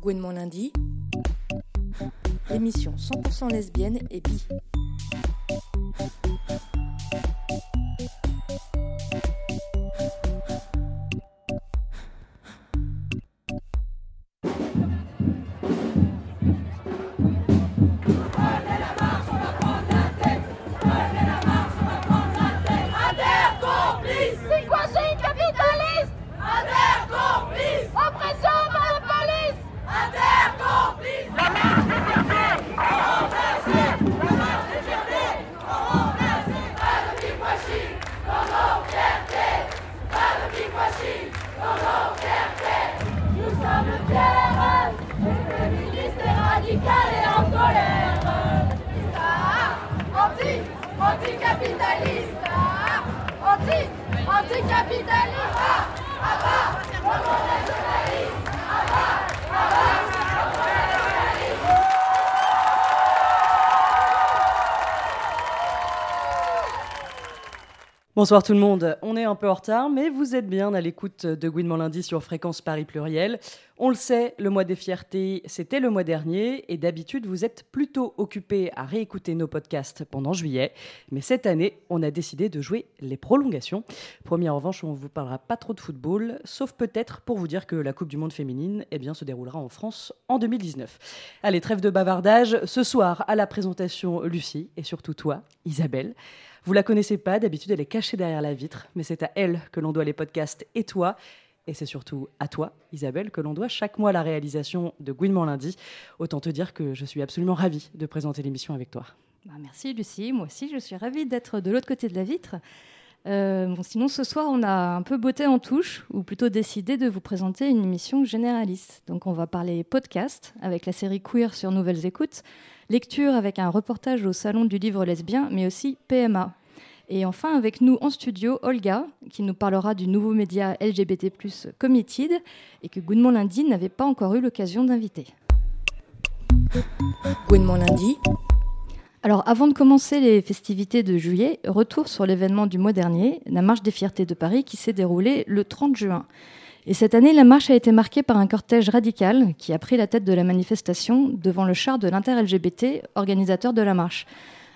Gouinement lundi, émission 100% lesbienne et bi. Bonsoir tout le monde, on est un peu en retard, mais vous êtes bien à l'écoute de Gouinement lundi sur Fréquence Paris Pluriel. On le sait, le mois des fiertés, c'était le mois dernier, et d'habitude vous êtes plutôt occupés à réécouter nos podcasts pendant juillet, mais cette année, on a décidé de jouer les prolongations. Première revanche, on ne vous parlera pas trop de football, sauf peut-être pour vous dire que la Coupe du Monde féminine eh bien, se déroulera en France en 2019. Allez, trêve de bavardage, ce soir à la présentation Lucie, et surtout toi, Isabelle. Vous la connaissez pas, d'habitude elle est cachée derrière la vitre, mais c'est à elle que l'on doit les podcasts et toi. Et c'est surtout à toi, Isabelle, que l'on doit chaque mois la réalisation de Gouinement lundi. Autant te dire que je suis absolument ravie de présenter l'émission avec toi. Bah, merci Lucie, moi aussi je suis ravie d'être de l'autre côté de la vitre. Euh, sinon ce soir on a un peu botté en touche, ou plutôt décidé de vous présenter une émission généraliste. Donc on va parler podcast avec la série Queer sur Nouvelles Écoutes, lecture avec un reportage au Salon du Livre Lesbien, mais aussi PMA. Et enfin avec nous en studio Olga, qui nous parlera du nouveau média LGBT+, Committed, et que Gouinement Lundi n'avait pas encore eu l'occasion d'inviter. Gouinement lundi, Alors, avant de commencer les festivités de juillet, retour sur l'événement du mois dernier, la Marche des Fiertés de Paris, qui s'est déroulée le 30 juin. Et cette année, la marche a été marquée par un cortège radical qui a pris la tête de la manifestation devant le char de l'inter-LGBT, organisateur de la marche.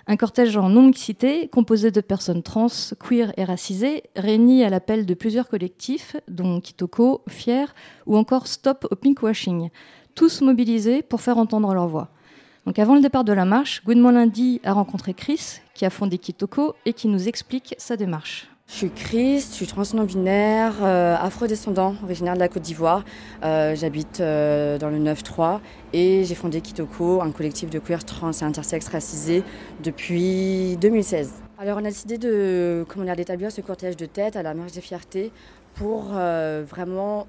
Un cortège en non-mixité, composé de personnes trans, queer et racisées, réunis à l'appel de plusieurs collectifs, dont Kitoko, Fier ou encore Stop au pinkwashing, tous mobilisés pour faire entendre leur voix. Donc avant le départ de la marche, Gouinement Lundi a rencontré Chris, qui a fondé Kitoko et qui nous explique sa démarche. Je suis Chris, je suis transnon-binaire, euh, afrodescendant, originaire de la Côte d'Ivoire. Euh, J'habite euh, dans le 9-3 et j'ai fondé Kitoko, un collectif de queer trans et intersexes racisés depuis 2016. Alors on a décidé de d'établir ce cortège de tête à la marche des fiertés pour vraiment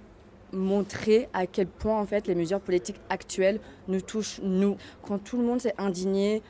montrer à quel point en fait les mesures politiques actuelles nous touchent nous. Quand tout le monde s'est indigné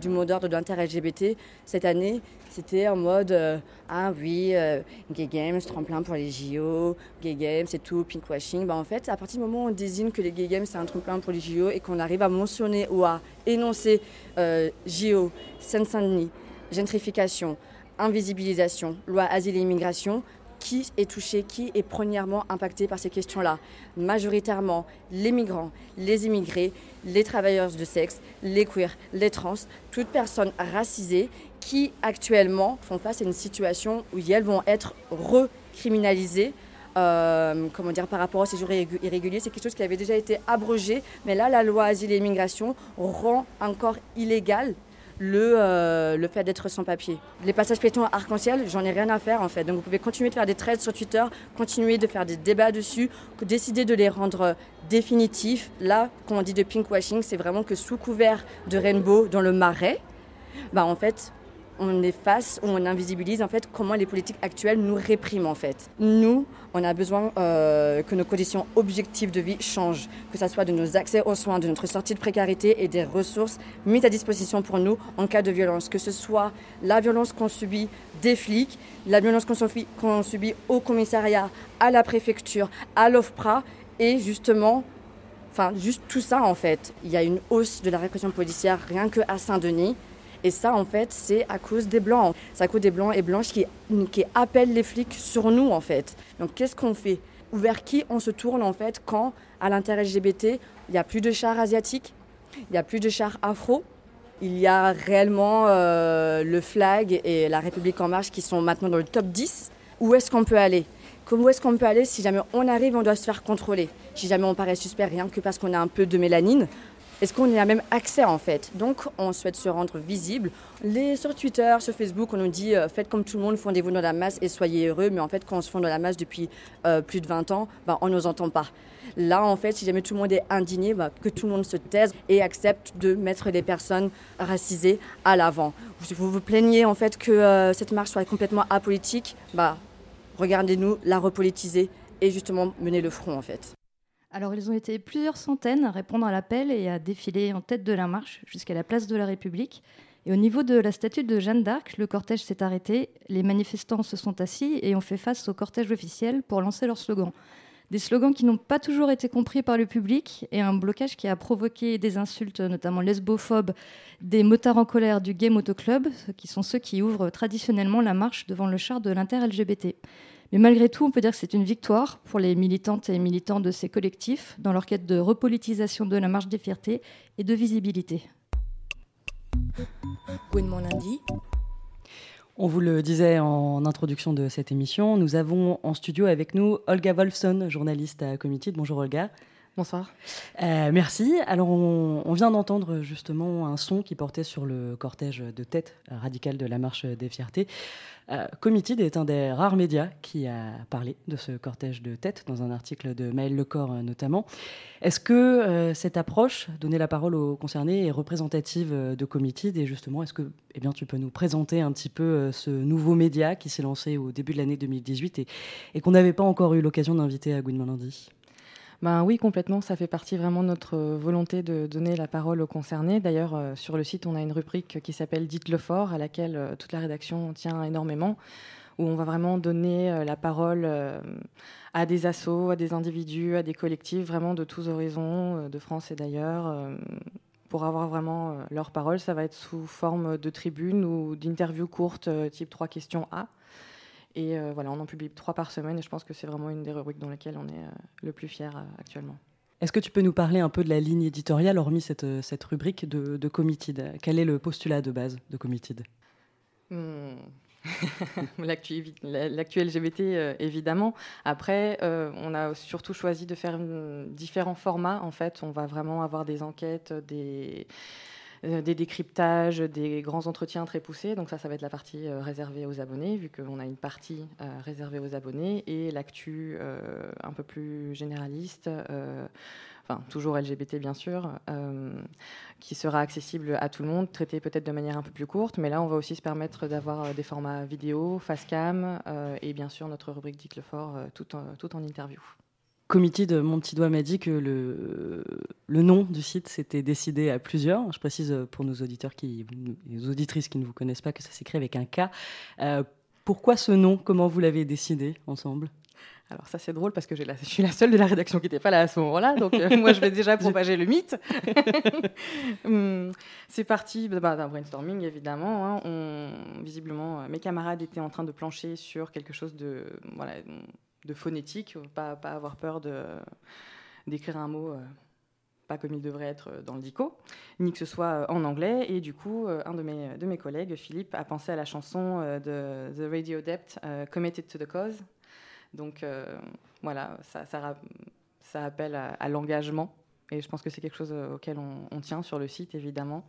du mot d'ordre de l'inter-LGBT cette année, c'était en mode euh, ah oui, euh, gay games, tremplin pour les JO, gay games, c'est tout, pinkwashing. Bah, en fait, à partir du moment où on désigne que les gay games c'est un tremplin pour les JO et qu'on arrive à mentionner ou à énoncer euh, JO, Seine-Saint-Denis, gentrification, invisibilisation, loi asile et immigration, qui est touché, qui est premièrement impacté par ces questions-là? Majoritairement les migrants, les immigrés, les travailleurs de sexe, les queers, les trans, toutes personnes racisées qui actuellement font face à une situation où elles vont être recriminalisées. euh, comment dire, par rapport au séjour irrégu- irrégulier, c'est quelque chose qui avait déjà été abrogé, mais là, la loi asile et immigration rend encore illégal le, euh, le fait d'être sans papier. Les passages piétons arc-en-ciel, j'en ai rien à faire en fait. Donc vous pouvez continuer de faire des threads sur Twitter, continuer de faire des débats dessus, décider de les rendre définitifs. Là, quand on dit de pinkwashing, c'est vraiment que sous couvert de rainbow dans le marais, bah en fait, on est face, on invisibilise en fait comment les politiques actuelles nous répriment en fait. Nous, on a besoin euh, que nos conditions objectives de vie changent, que ce soit de nos accès aux soins, de notre sortie de précarité et des ressources mises à disposition pour nous en cas de violence, que ce soit la violence qu'on subit des flics, la violence qu'on subit, subit au commissariat, à la préfecture, à l'OFPRA et justement Enfin, juste tout ça, en fait. Il y a une hausse de la répression policière rien que à Saint-Denis. Et ça, en fait, c'est à cause des Blancs. C'est à cause des Blancs et Blanches qui, appellent les flics sur nous, en fait. Donc, qu'est-ce qu'on fait? Ou vers qui on se tourne en fait quand à l'inter-LGBT, il n'y a plus de chars asiatiques, il n'y a plus de chars afro, il y a réellement euh, le flag et la République en marche qui sont maintenant dans le top 10. Où est-ce qu'on peut aller? Comment est-ce qu'on peut aller si jamais on arrive, on doit se faire contrôler? Si jamais on paraît suspect rien que parce qu'on a un peu de mélanine, est-ce qu'on y a même accès en fait? Donc on souhaite se rendre visible. Les, sur Twitter, sur Facebook, on nous dit euh, faites comme tout le monde, fondez-vous dans la masse et soyez heureux. Mais en fait, quand on se fond dans la masse depuis euh, plus de 20 ans, ben, on ne nous entend pas. Là, en fait, si jamais tout le monde est indigné, ben, que tout le monde se taise et accepte de mettre des personnes racisées à l'avant. Vous vous plaignez en fait que euh, cette marche soit complètement apolitique, bah, regardez-nous la repolitiser et justement mener le front en fait. Alors, ils ont été plusieurs centaines à répondre à l'appel et à défiler en tête de la marche jusqu'à la place de la République. Et au niveau de la statue de Jeanne d'Arc, le cortège s'est arrêté, les manifestants se sont assis et ont fait face au cortège officiel pour lancer leurs slogans. Des slogans qui n'ont pas toujours été compris par le public et un blocage qui a provoqué des insultes, notamment lesbophobes, des motards en colère du Gay Moto Club, qui sont ceux qui ouvrent traditionnellement la marche devant le char de l'inter-LGBT. Mais malgré tout, on peut dire que c'est une victoire pour les militantes et militants de ces collectifs dans leur quête de repolitisation de la marche des fiertés et de visibilité. lundi. On vous le disait en introduction de cette émission, nous avons en studio avec nous Olga Wolfson, journaliste à Comité. Bonjour Olga. Bonsoir. Euh, merci. Alors, on, vient d'entendre justement un son qui portait sur le cortège de tête radical de la marche des fiertés. Euh, Committed est un des rares médias qui a parlé de ce cortège de tête dans un article de Maël Lecor euh, notamment. Est-ce que euh, cette approche, donner la parole aux concernés, est représentative de Committed Et justement, est-ce que eh bien, tu peux nous présenter un petit peu ce nouveau média qui s'est lancé au début de l'année 2018 et, qu'on n'avait pas encore eu l'occasion d'inviter à Lundi ben oui, complètement. Ça fait partie vraiment de notre volonté de donner la parole aux concernés. D'ailleurs, euh, sur le site, on a une rubrique qui s'appelle Dites-le fort, à laquelle euh, toute la rédaction tient énormément, où on va vraiment donner euh, la parole à des assos, à des individus, à des collectifs, vraiment de tous horizons, de France et d'ailleurs. pour avoir vraiment leur parole, ça va être sous forme de tribune ou d'interviews courtes, type trois questions A. Et euh, voilà, on en publie trois par semaine et je pense que c'est vraiment une des rubriques dans lesquelles on est euh, le plus fier euh, actuellement. Est-ce que tu peux nous parler un peu de la ligne éditoriale, hormis cette, cette rubrique de, de Committed Quel est le postulat de base de Committed hmm. L'actu LGBT, évidemment. Après, on a surtout choisi de faire différents formats. En fait, on va vraiment avoir des enquêtes, des, des décryptages, des grands entretiens très poussés. Donc ça, ça va être la partie euh, réservée aux abonnés, vu qu'on a une partie euh, réservée aux abonnés, et l'actu un peu plus généraliste enfin toujours LGBT bien sûr, qui sera accessible à tout le monde, traité peut-être de manière un peu plus courte, mais là on va aussi se permettre d'avoir des formats vidéo, face cam, et bien sûr notre rubrique Dites le fort, tout en interview comité de Mon Petit Doigt m'a dit que le, le nom du site s'était décidé à plusieurs. Je précise pour nos auditeurs, qui, les auditrices qui ne vous connaissent pas, que ça s'écrit avec un K. Euh, pourquoi ce nom? Comment vous l'avez décidé ensemble? Alors ça c'est drôle parce que je suis la seule de la rédaction qui n'était pas là à ce moment-là, donc euh, moi je vais déjà propager le mythe. Hum, c'est parti bah, d'un brainstorming évidemment. Hein. On, visiblement, mes camarades étaient en train de plancher sur quelque chose de voilà, de phonétique, pas, pas avoir peur d'écrire un mot euh, pas comme il devrait être dans le dico, ni que ce soit euh, en anglais. Et du coup, euh, un de mes, collègues, Philippe, a pensé à la chanson de The Radio Dept, Committed to the Cause. Donc voilà, ça, appelle à, l'engagement. Et je pense que c'est quelque chose auquel on, tient sur le site, évidemment.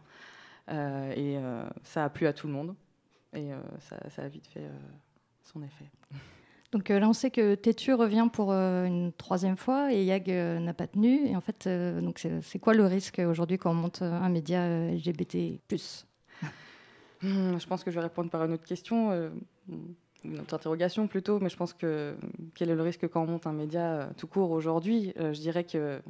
et ça a plu à tout le monde. Et ça, a vite fait son effet. Donc euh, là, on sait que Tétu revient pour euh, une troisième fois et Yag euh, n'a pas tenu. Et en fait, c'est quoi le risque aujourd'hui quand on monte un média LGBT hmm, Je pense que je vais répondre par une autre question, une autre interrogation plutôt. Mais je pense que quel est le risque quand on monte un média tout court aujourd'hui? Je dirais que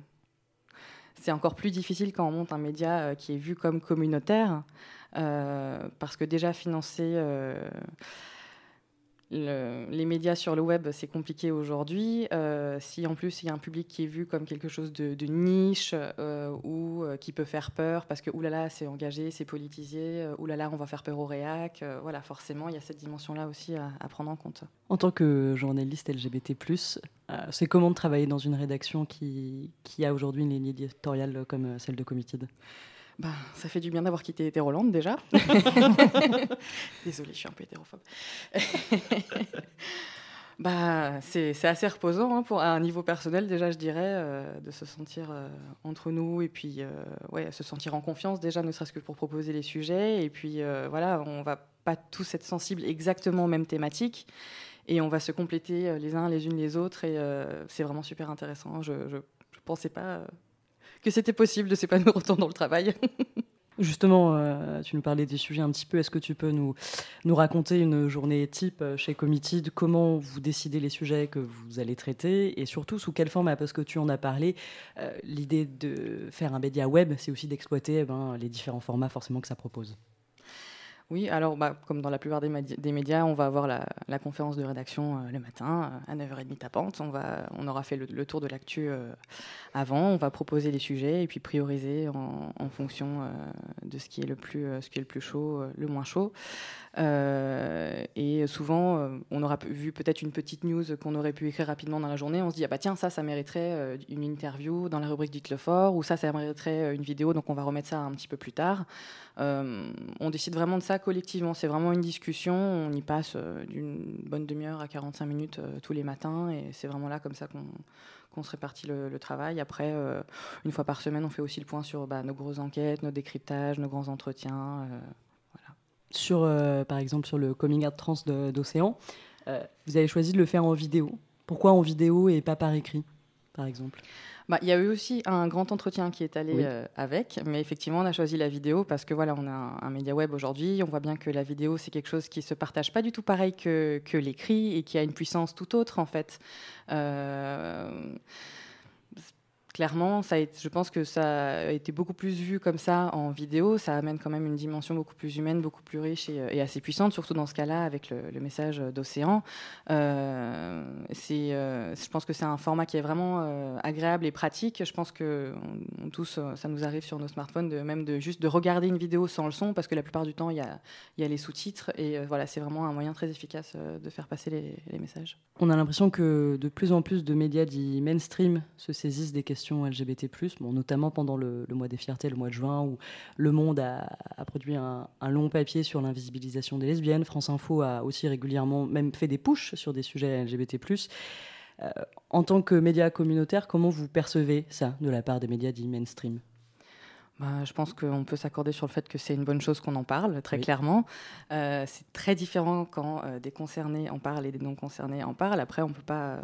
c'est encore plus difficile quand on monte un média qui est vu comme communautaire, parce que déjà les médias sur le web, c'est compliqué aujourd'hui. Euh, si en plus il y a un public qui est vu comme quelque chose de, niche euh, ou qui peut faire peur parce que oulala, c'est engagé, c'est politisé, oulala, on va faire peur au réac. voilà, forcément, il y a cette dimension-là aussi à, prendre en compte. En tant que journaliste LGBT, c'est comment de travailler dans une rédaction qui, qui a aujourd'hui une ligne éditoriale comme celle de Committed bah, ça fait du bien d'avoir quitté Hétérolande déjà. Désolée, je suis un peu hétérophobe. bah, c'est assez reposant hein, pour, à un niveau personnel déjà, je dirais, euh, de se sentir euh, entre nous et puis euh, ouais, se sentir en confiance déjà, ne serait-ce que pour proposer les sujets. Et puis voilà, on va pas tous être sensibles exactement aux mêmes thématiques et on va se compléter les uns les unes les autres et c'est vraiment super intéressant. Je ne pensais pas que c'était possible de s'épanouir autant dans le travail. Justement, euh, tu nous parlais des sujets un petit peu. Est-ce que tu peux nous, nous raconter une journée type euh, chez Committed Comment vous décidez les sujets que vous allez traiter? Et surtout sous quelle forme? Parce que tu en as parlé, euh, l'idée de faire un média web, c'est aussi d'exploiter eh ben, les différents formats forcément que ça propose. Oui, alors bah, comme dans la plupart des, médias, on va avoir la, conférence de rédaction euh, le matin euh, à 9h30 tapante. On, va, on aura fait le, tour de l'actu euh, avant, on va proposer les sujets et puis prioriser en, fonction de ce qui, est le plus, le chaud, le moins chaud. et souvent, on aura vu peut-être une petite news qu'on aurait pu écrire rapidement dans la journée. On se dit, ah bah tiens, ça, ça mériterait une interview dans la rubrique Dites-le fort, ou ça, ça mériterait une vidéo, donc on va remettre ça un petit peu plus tard. On décide vraiment de ça collectivement. C'est vraiment une discussion. On y passe euh, d'une bonne demi-heure à 45 minutes euh, tous les matins. Et c'est vraiment là, comme ça, qu'on se répartit le, travail. Après, euh, une fois par semaine, on fait aussi le point sur bah, nos grosses enquêtes, nos décryptages, nos grands entretiens. voilà. Sur, par exemple, sur le coming out trans d'Océan, vous avez choisi de le faire en vidéo. Pourquoi en vidéo et pas par écrit, par exemple bah, il y a eu aussi un grand entretien qui est allé euh, avec, mais effectivement, on a choisi la vidéo parce que voilà, on a un, média web aujourd'hui. On voit bien que la vidéo, c'est quelque chose qui se partage pas du tout pareil que, que l'écrit et qui a une puissance tout autre en fait. Euh, clairement, je pense que ça a été beaucoup plus vu comme ça en vidéo. Ça amène quand même une dimension beaucoup plus humaine, beaucoup plus riche et, assez puissante, surtout dans ce cas-là avec le, message d'Océan. Euh, euh, je pense que c'est un format qui est vraiment euh, agréable et pratique. Je pense que tous, ça nous arrive sur nos smartphones, de, même de juste de regarder une vidéo sans le son, parce que la plupart du temps, il y a, y a, les sous-titres. Et voilà, c'est vraiment un moyen très efficace de faire passer les, les messages. On a l'impression que de plus en plus de médias dits mainstream se saisissent des questions LGBT+, bon, notamment pendant le, mois des fiertés, le mois de juin, où Le Monde a, produit un, long papier sur l'invisibilisation des lesbiennes. France Info a aussi régulièrement même fait des pushs sur des sujets LGBT+. Euh, en tant que média communautaire, comment vous percevez ça de la part des médias dits mainstream? Bah, je pense qu'on peut s'accorder sur le fait que c'est une bonne chose qu'on en parle, très clairement. Euh, c'est très différent quand euh, des concernés en parlent et des non concernés en parlent. Après, on ne peut pas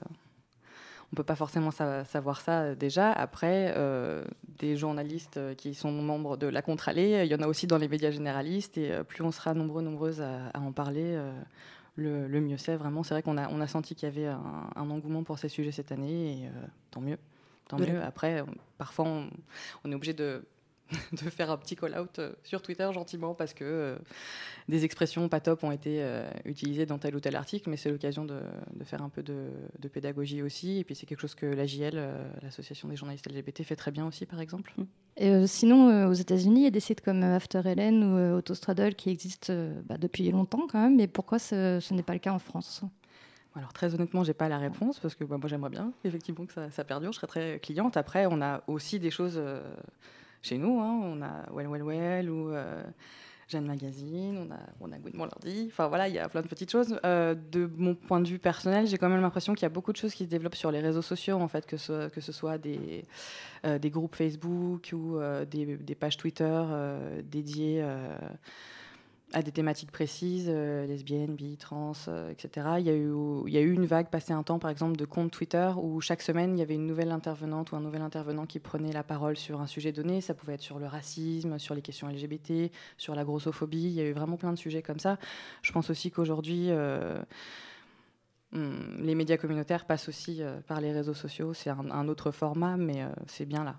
on peut pas forcément savoir ça euh, déjà. Après, euh, des journalistes euh, qui sont membres de la Contre-Allée, il y en a aussi dans les médias généralistes, et plus on sera nombreux, nombreuses à, en parler, le, mieux c'est. Vraiment, c'est vrai qu'on a, on a senti qu'il y avait un, engouement pour ces sujets cette année, et tant mieux. Tant mieux. Après, parfois, on est obligé de de faire un petit call-out euh, sur Twitter gentiment parce que euh, des expressions pas top ont été euh, utilisées dans tel ou tel article, mais c'est l'occasion de, faire un peu de, pédagogie aussi. Et puis c'est quelque chose que l'AJL, l'Association des journalistes LGBT, fait très bien aussi, par exemple. Et sinon, aux États-Unis, il y a des sites comme After Ellen ou Autostraddle qui existent bah, depuis longtemps quand même, mais pourquoi ce, n'est pas le cas en France? Alors très honnêtement, j'ai pas la réponse parce que bah, moi j'aimerais bien effectivement que ça, perdure. Je serais très cliente. Après, on a aussi des choses chez nous. Hein. On a Well Well Well ou euh, Jeanne Magazine, on a, on a. Enfin voilà, il y a plein de petites choses. Euh, de mon point de vue personnel, j'ai quand même l'impression qu'il y a beaucoup de choses qui se développent sur les réseaux sociaux, en fait, que ce, soit des, euh, des groupes Facebook ou des, des, pages Twitter dédiées à des thématiques précises, euh, lesbiennes, bi, trans, euh, etc. Il y, a eu, une vague passé un temps, par exemple, de comptes Twitter où chaque semaine, il y avait une nouvelle intervenante ou un nouvel intervenant qui prenait la parole sur un sujet donné. Ça pouvait être sur le racisme, sur les questions LGBT, sur la grossophobie. Il y a eu vraiment plein de sujets comme ça. Je pense aussi qu'aujourd'hui, euh, hmm, les médias communautaires passent aussi par les réseaux sociaux. C'est un, autre format, mais c'est bien là.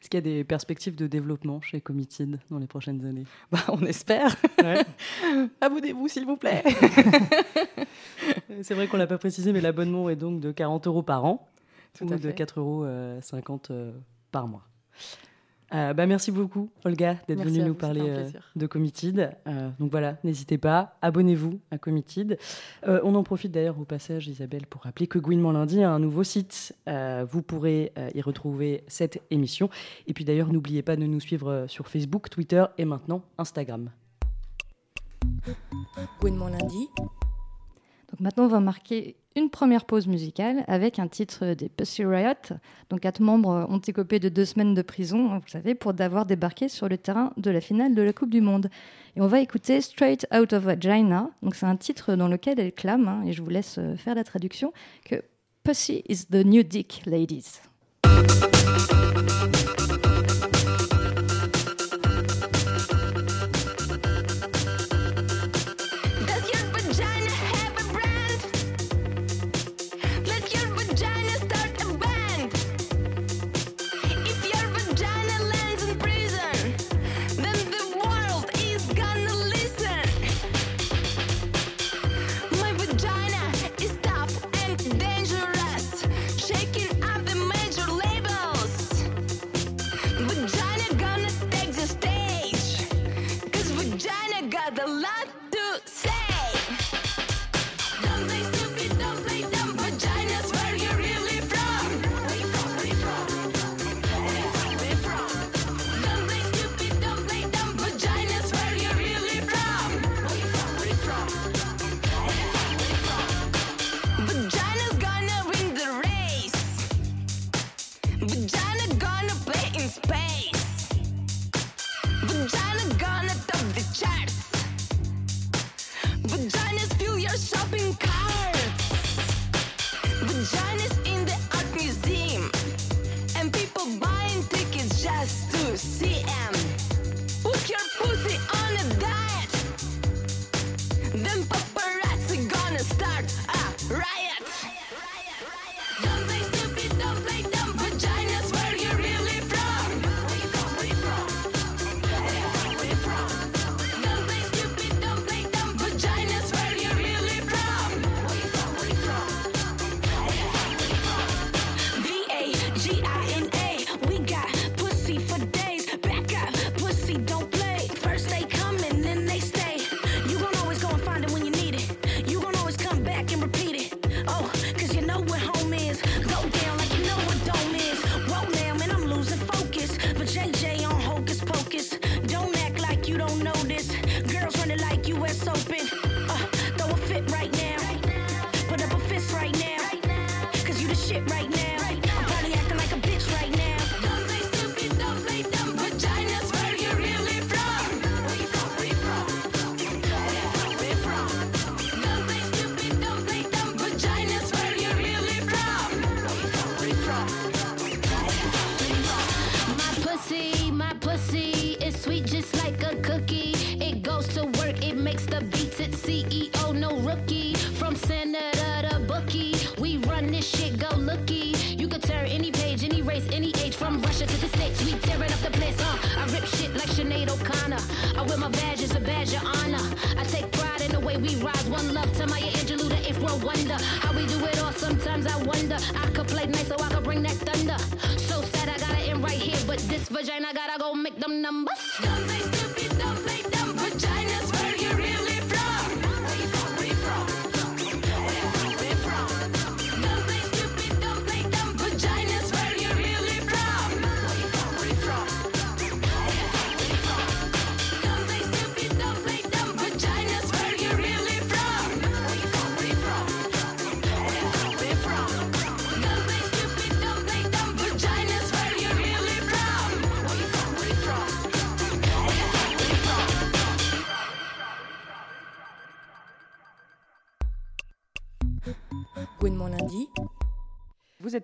Est-ce qu'il y a des perspectives de développement chez Committed dans les prochaines années? Bah, on espère. Abonnez-vous, s'il vous plaît. c'est vrai qu'on ne l'a pas précisé, mais l'abonnement est donc de 40 euros par an Tout ou de 4,50 euros euh, euh, par mois. Euh, bah, merci beaucoup, Olga, d'être venue nous parler euh, de Committed. Euh, donc voilà, n'hésitez pas, abonnez-vous à Committed. Euh, on en profite d'ailleurs au passage, Isabelle, pour rappeler que Gouinement Lundi a un nouveau site. vous pourrez y retrouver cette émission. Et puis d'ailleurs, n'oubliez pas de nous suivre sur Facebook, Twitter et maintenant Instagram. Gouinement Lundi. Donc maintenant, on va marquer une première pause musicale avec un titre des Pussy Riot. Donc quatre membres ont été écopé de deux semaines de prison, hein, vous savez, pour d'avoir débarqué sur le terrain de la finale de la Coupe du Monde. Et on va écouter Straight Out of Vagina. Donc c'est un titre dans lequel elle clame, hein, et je vous laisse euh, faire la traduction, que Pussy is the new dick, ladies.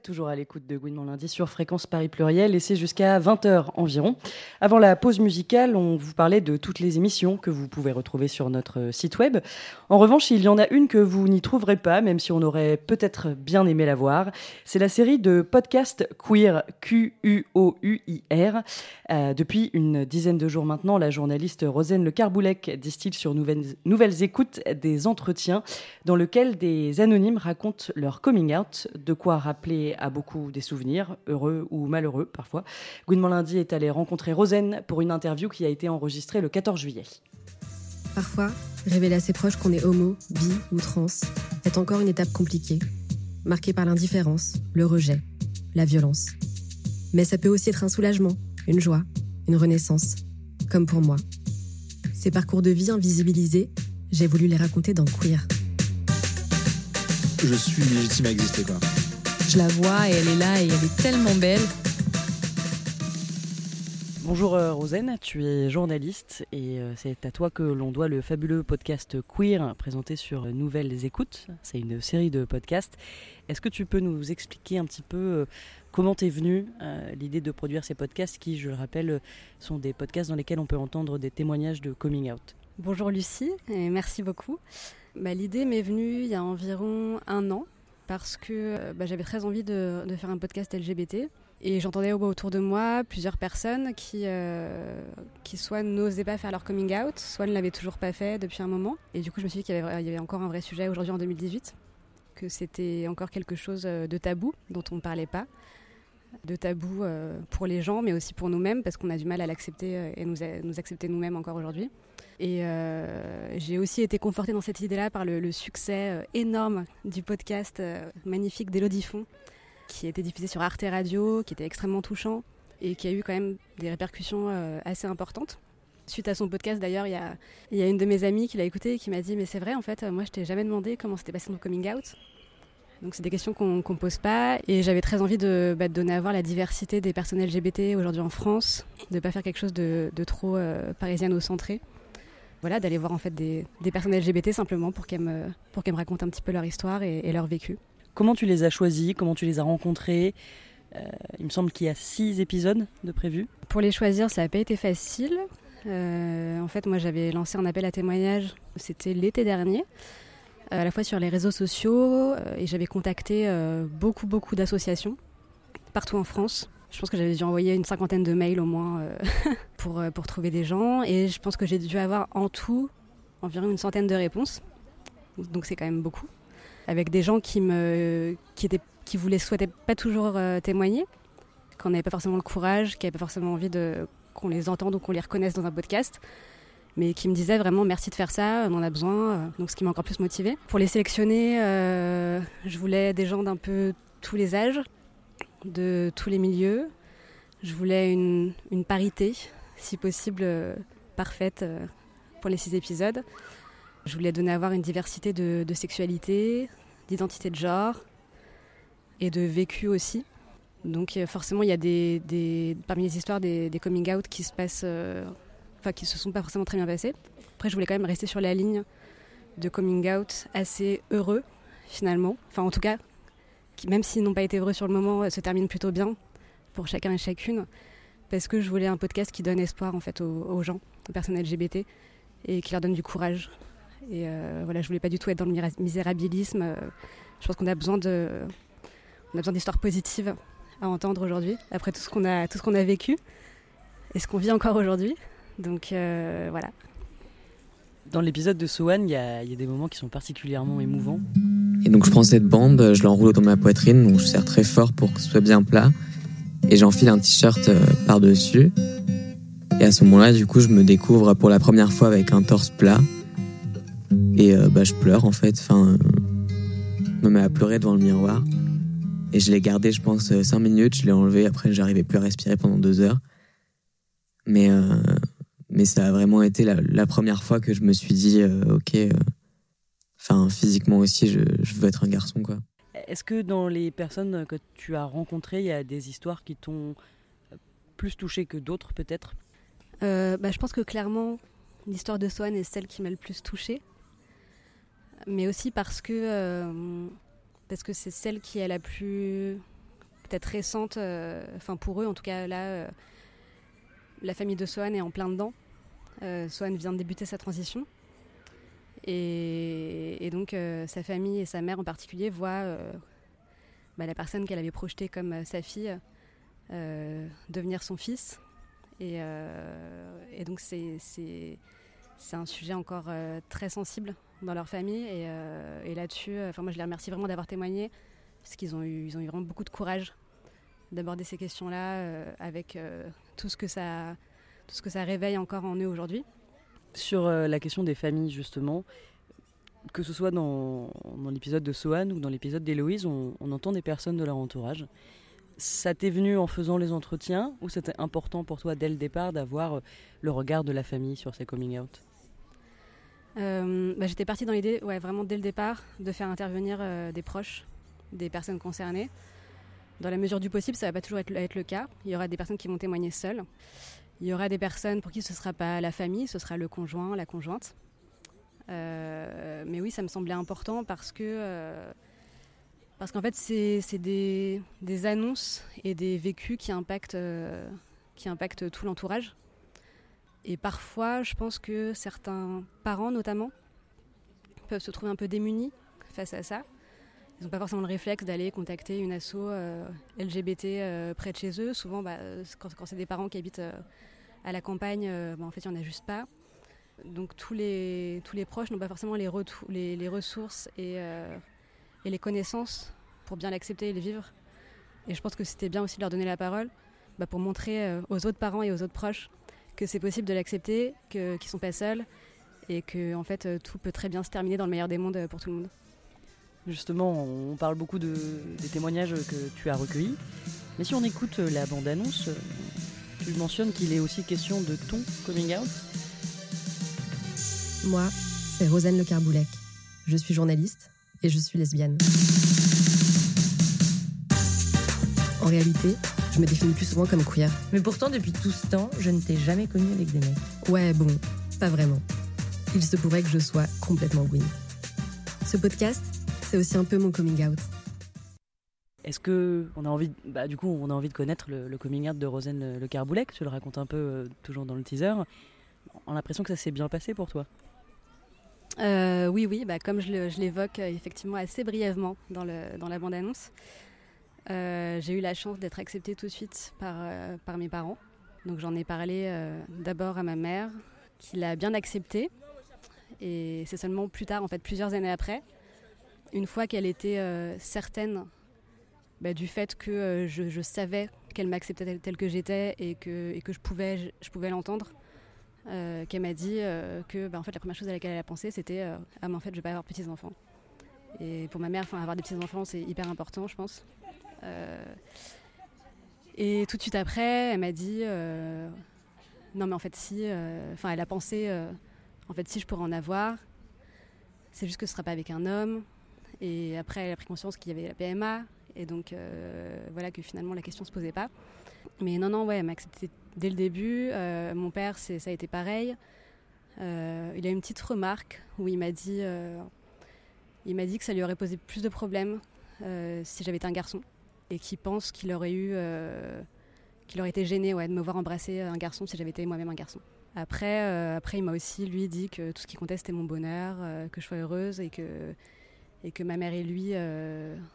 Toujours à l'écoute de Gouinement lundi sur Fréquence Paris Pluriel et c'est jusqu'à 20h environ. Avant la pause musicale, on vous parlait de toutes les émissions que vous pouvez retrouver sur notre site web. En revanche, il y en a une que vous n'y trouverez pas, même si on aurait peut-être bien aimé la voir. C'est la série de podcasts queer, Q-U-O-U-I-R. Euh, depuis une dizaine de jours maintenant, la journaliste Rosane Le Carboulec distille sur nouvelles écoutes des entretiens dans lesquels des anonymes racontent leur coming out, de quoi rappeler à beaucoup des souvenirs, heureux ou malheureux parfois. Gouinement Lundi est allé rencontrer Rosen pour une interview qui a été enregistrée le 14 juillet. Parfois, révéler à ses proches qu'on est homo, bi ou trans est encore une étape compliquée, marquée par l'indifférence, le rejet, la violence. Mais ça peut aussi être un soulagement, une joie, une renaissance, comme pour moi. Ces parcours de vie invisibilisés, j'ai voulu les raconter dans Queer. Je suis légitime à exister, quoi. Je la vois et elle est là et elle est tellement belle. Bonjour euh, Rosen, tu es journaliste et euh, c'est à toi que l'on doit le fabuleux podcast Queer présenté sur Nouvelles Écoutes. C'est une série de podcasts. Est-ce que tu peux nous expliquer un petit peu euh, comment t'es venue l'idée de produire ces podcasts qui, je le rappelle, sont des podcasts dans lesquels on peut entendre des témoignages de coming out? Bonjour Lucie et merci beaucoup. Bah, l'idée m'est venue il y a environ un an parce que bah, j'avais très envie de, faire un podcast LGBT. Et j'entendais autour de moi plusieurs personnes qui, euh, qui soit n'osaient pas faire leur coming out, soit ne l'avaient toujours pas fait depuis un moment. Et du coup, je me suis dit qu'il y, avait, encore un vrai sujet aujourd'hui en 2018, que c'était encore quelque chose de tabou dont on ne parlait pas. De tabou euh, pour les gens, mais aussi pour nous-mêmes, parce qu'on a du mal à l'accepter et nous, nous accepter nous-mêmes encore aujourd'hui. Et euh, j'ai aussi été confortée dans cette idée-là par le, succès euh, énorme du podcast euh, magnifique d'Élodie Font, qui a été diffusé sur Arte Radio, qui était extrêmement touchant et qui a eu quand même des répercussions assez importantes. Suite à son podcast, d'ailleurs, il y a, une de mes amies qui l'a écouté et qui m'a dit Mais c'est vrai, en fait, moi, je t'ai jamais demandé comment s'était passé ton coming out. Donc, c'est des questions qu'on ne pose pas. Et j'avais très envie de, bah, de, donner à voir la diversité des personnes LGBT aujourd'hui en France, de ne pas faire quelque chose de, de trop euh, parisiano-centré voilà, d'aller voir en fait des, des, personnes LGBT simplement pour qu'elles me, pour qu'elles me racontent un petit peu leur histoire et, et, leur vécu. Comment tu les as choisis Comment tu les as rencontrés euh, Il me semble qu'il y a six épisodes de prévus. Pour les choisir, ça n'a pas été facile. Euh, en fait, moi, j'avais lancé un appel à témoignages, c'était l'été dernier, à la fois sur les réseaux sociaux, euh, et j'avais contacté euh, beaucoup, beaucoup d'associations partout en France je pense que j'avais dû envoyer une cinquantaine de mails au moins euh, pour, euh, pour trouver des gens. Et je pense que j'ai dû avoir en tout environ une centaine de réponses. Donc c'est quand même beaucoup. Avec des gens qui, me, qui, étaient, qui voulaient, souhaitaient pas toujours euh, témoigner, qu'on n'avait pas forcément le courage, qui n'avaient pas forcément envie de, qu'on les entende ou qu'on les reconnaisse dans un podcast. Mais qui me disaient vraiment merci de faire ça, on en a besoin. Donc ce qui m'a encore plus motivée. Pour les sélectionner, je voulais des gens d'un peu tous les âges, de tous les milieux. Je voulais une, parité, si possible, euh, parfaite euh, pour les six épisodes. Je voulais donner à voir une diversité de, sexualité, d'identité de genre et de vécu aussi. Donc euh, forcément, il y a des, parmi les histoires des, coming out qui se passent, enfin qui se sont pas forcément très bien passés. Après, je voulais quand même rester sur la ligne de coming out assez heureux finalement. Enfin, en tout cas, même s'ils n'ont pas été heureux sur le moment, se terminent plutôt bien pour chacun et chacune, parce que je voulais un podcast qui donne espoir en fait aux, gens, aux personnes LGBT, et qui leur donne du courage. Et euh, voilà, je voulais pas du tout être dans le misérabilisme. Euh, je pense qu'on a besoin de, on a d'histoires positives à entendre aujourd'hui, après tout ce qu'on a, vécu et ce qu'on vit encore aujourd'hui. Donc euh, voilà. Dans l'épisode de Sohan, il y, a des moments qui sont particulièrement émouvants. Et donc je prends cette bande, je l'enroule dans ma poitrine, donc je serre très fort pour que ce soit bien plat. Et j'enfile un t-shirt euh, par-dessus. Et à ce moment-là, du coup, je me découvre pour la première fois avec un torse plat. Et euh, bah, je pleure en fait. Enfin, euh, je me mets à pleurer devant le miroir. Et je l'ai gardé, je pense, 5 minutes. Je l'ai enlevé. Après, j'arrivais plus à respirer pendant deux heures. Mais, euh, mais ça a vraiment été la, première fois que je me suis dit, euh, ok, enfin, physiquement aussi, je, je veux être un garçon, quoi. Est-ce que dans les personnes que tu as rencontrées, il y a des histoires qui t'ont plus touché que d'autres, peut-être? Euh, bah, Je pense que clairement, l'histoire de Swan est celle qui m'a le plus touchée. Mais aussi parce que, euh, parce que c'est celle qui est la plus peut-être récente, enfin pour eux en tout cas là, la famille de Sohan est en plein dedans. Sohan vient de débuter sa transition. Et, donc sa famille et sa mère en particulier voient bah, la personne qu'elle avait projetée comme sa fille devenir son fils. Et, donc c'est un sujet encore euh, très sensible dans leur famille. Et, euh, là-dessus, euh, moi je les remercie vraiment d'avoir témoigné, parce qu'ils ont eu, ils ont eu vraiment beaucoup de courage d'aborder ces questions-là avec tout ce que ça, tout ce que ça réveille encore en eux aujourd'hui. Sur la question des familles justement, que ce soit dans, l'épisode de Sohan ou dans l'épisode d'Héloïse, on, entend des personnes de leur entourage. Ça t'est venu en faisant les entretiens ou c'était important pour toi dès le départ d'avoir le regard de la famille sur ces coming out? Euh, bah, J'étais partie dans l'idée, ouais, vraiment dès le départ, de faire intervenir euh, des proches, des personnes concernées. Dans la mesure du possible, ça va pas toujours être, le cas. Il y aura des personnes qui vont témoigner seules. Il y aura des personnes pour qui ce ne sera pas la famille, ce sera le conjoint, la conjointe. Euh, mais oui, ça me semblait important parce que parce qu'en fait, c'est des, des, annonces et des vécus qui impactent, qui impactent tout l'entourage. Et parfois, je pense que certains parents, notamment, peuvent se trouver un peu démunis face à ça. Ils n'ont pas forcément le réflexe d'aller contacter une asso euh, LGBT euh, près de chez eux. Souvent, bah, quand, c'est des parents qui habitent euh, à la campagne, bah, en fait, il n'y en a juste pas. Donc tous les, proches n'ont pas forcément les, ressources et, et, les connaissances pour bien l'accepter et le vivre. Et je pense que c'était bien aussi de leur donner la parole bah, pour montrer aux autres parents et aux autres proches que c'est possible de l'accepter, qu'ils ne sont pas seuls et que en fait tout peut très bien se terminer dans le meilleur des mondes pour tout le monde. Justement, on parle beaucoup de, des témoignages que tu as recueillis, mais si on écoute la bande-annonce, tu mentionnes qu'il est aussi question de ton coming out. Moi, c'est Rosanne Le Carboulec. Je suis journaliste et je suis lesbienne. En réalité, je me définis plus souvent comme queer. Mais pourtant, depuis tout ce temps, je ne t'ai jamais connu avec des mecs. Ouais, bon, pas vraiment. Il se pourrait que je sois complètement Gwyn. Ce podcast, c'est aussi un peu mon coming out. Est-ce que on a envie, bah, du coup, on a envie de connaître le, coming out de Rosane Le Carboulec? Tu le racontes un peu euh, toujours dans le teaser. On a l'impression que ça s'est bien passé pour toi. Euh, oui, oui, bah, comme je l'évoque euh, effectivement assez brièvement dans, le, dans la bande-annonce. Euh, j'ai eu la chance d'être acceptée tout de suite par, euh, par mes parents. Donc j'en ai parlé euh, d'abord à ma mère, qui l'a bien accepté. Et c'est seulement plus tard, en fait, plusieurs années après, une fois qu'elle était certaine bah, du fait que je, je, savais qu'elle m'acceptait telle, que j'étais et que, je pouvais, l'entendre, qu'elle m'a dit que bah, en fait, la première chose à laquelle elle a pensé, c'était Ah, mais en fait, je vais pas avoir petits enfants. Et pour ma mère, avoir des petits enfants, c'est hyper important, je pense. Euh, et tout de suite après, elle m'a dit euh, non mais en fait si, euh, enfin elle a pensé en fait si je pourrais en avoir, c'est juste que ce sera pas avec un homme. Et après elle a pris conscience qu'il y avait la PMA et donc voilà que finalement la question se posait pas. Mais non non ouais, elle m'a accepté dès le début. mon père ça a été pareil. il a une petite remarque où il m'a dit il m'a dit que ça lui aurait posé plus de problèmes si j'avais été un garçon et qui pense qu'il aurait eu, euh, qu'il aurait été gêné ouais, de me voir embrasser un garçon si j'avais été moi-même un garçon. Après, euh, après, il m'a aussi lui dit que tout ce qui comptait c'était mon bonheur, euh, que je sois heureuse et que et que ma mère et lui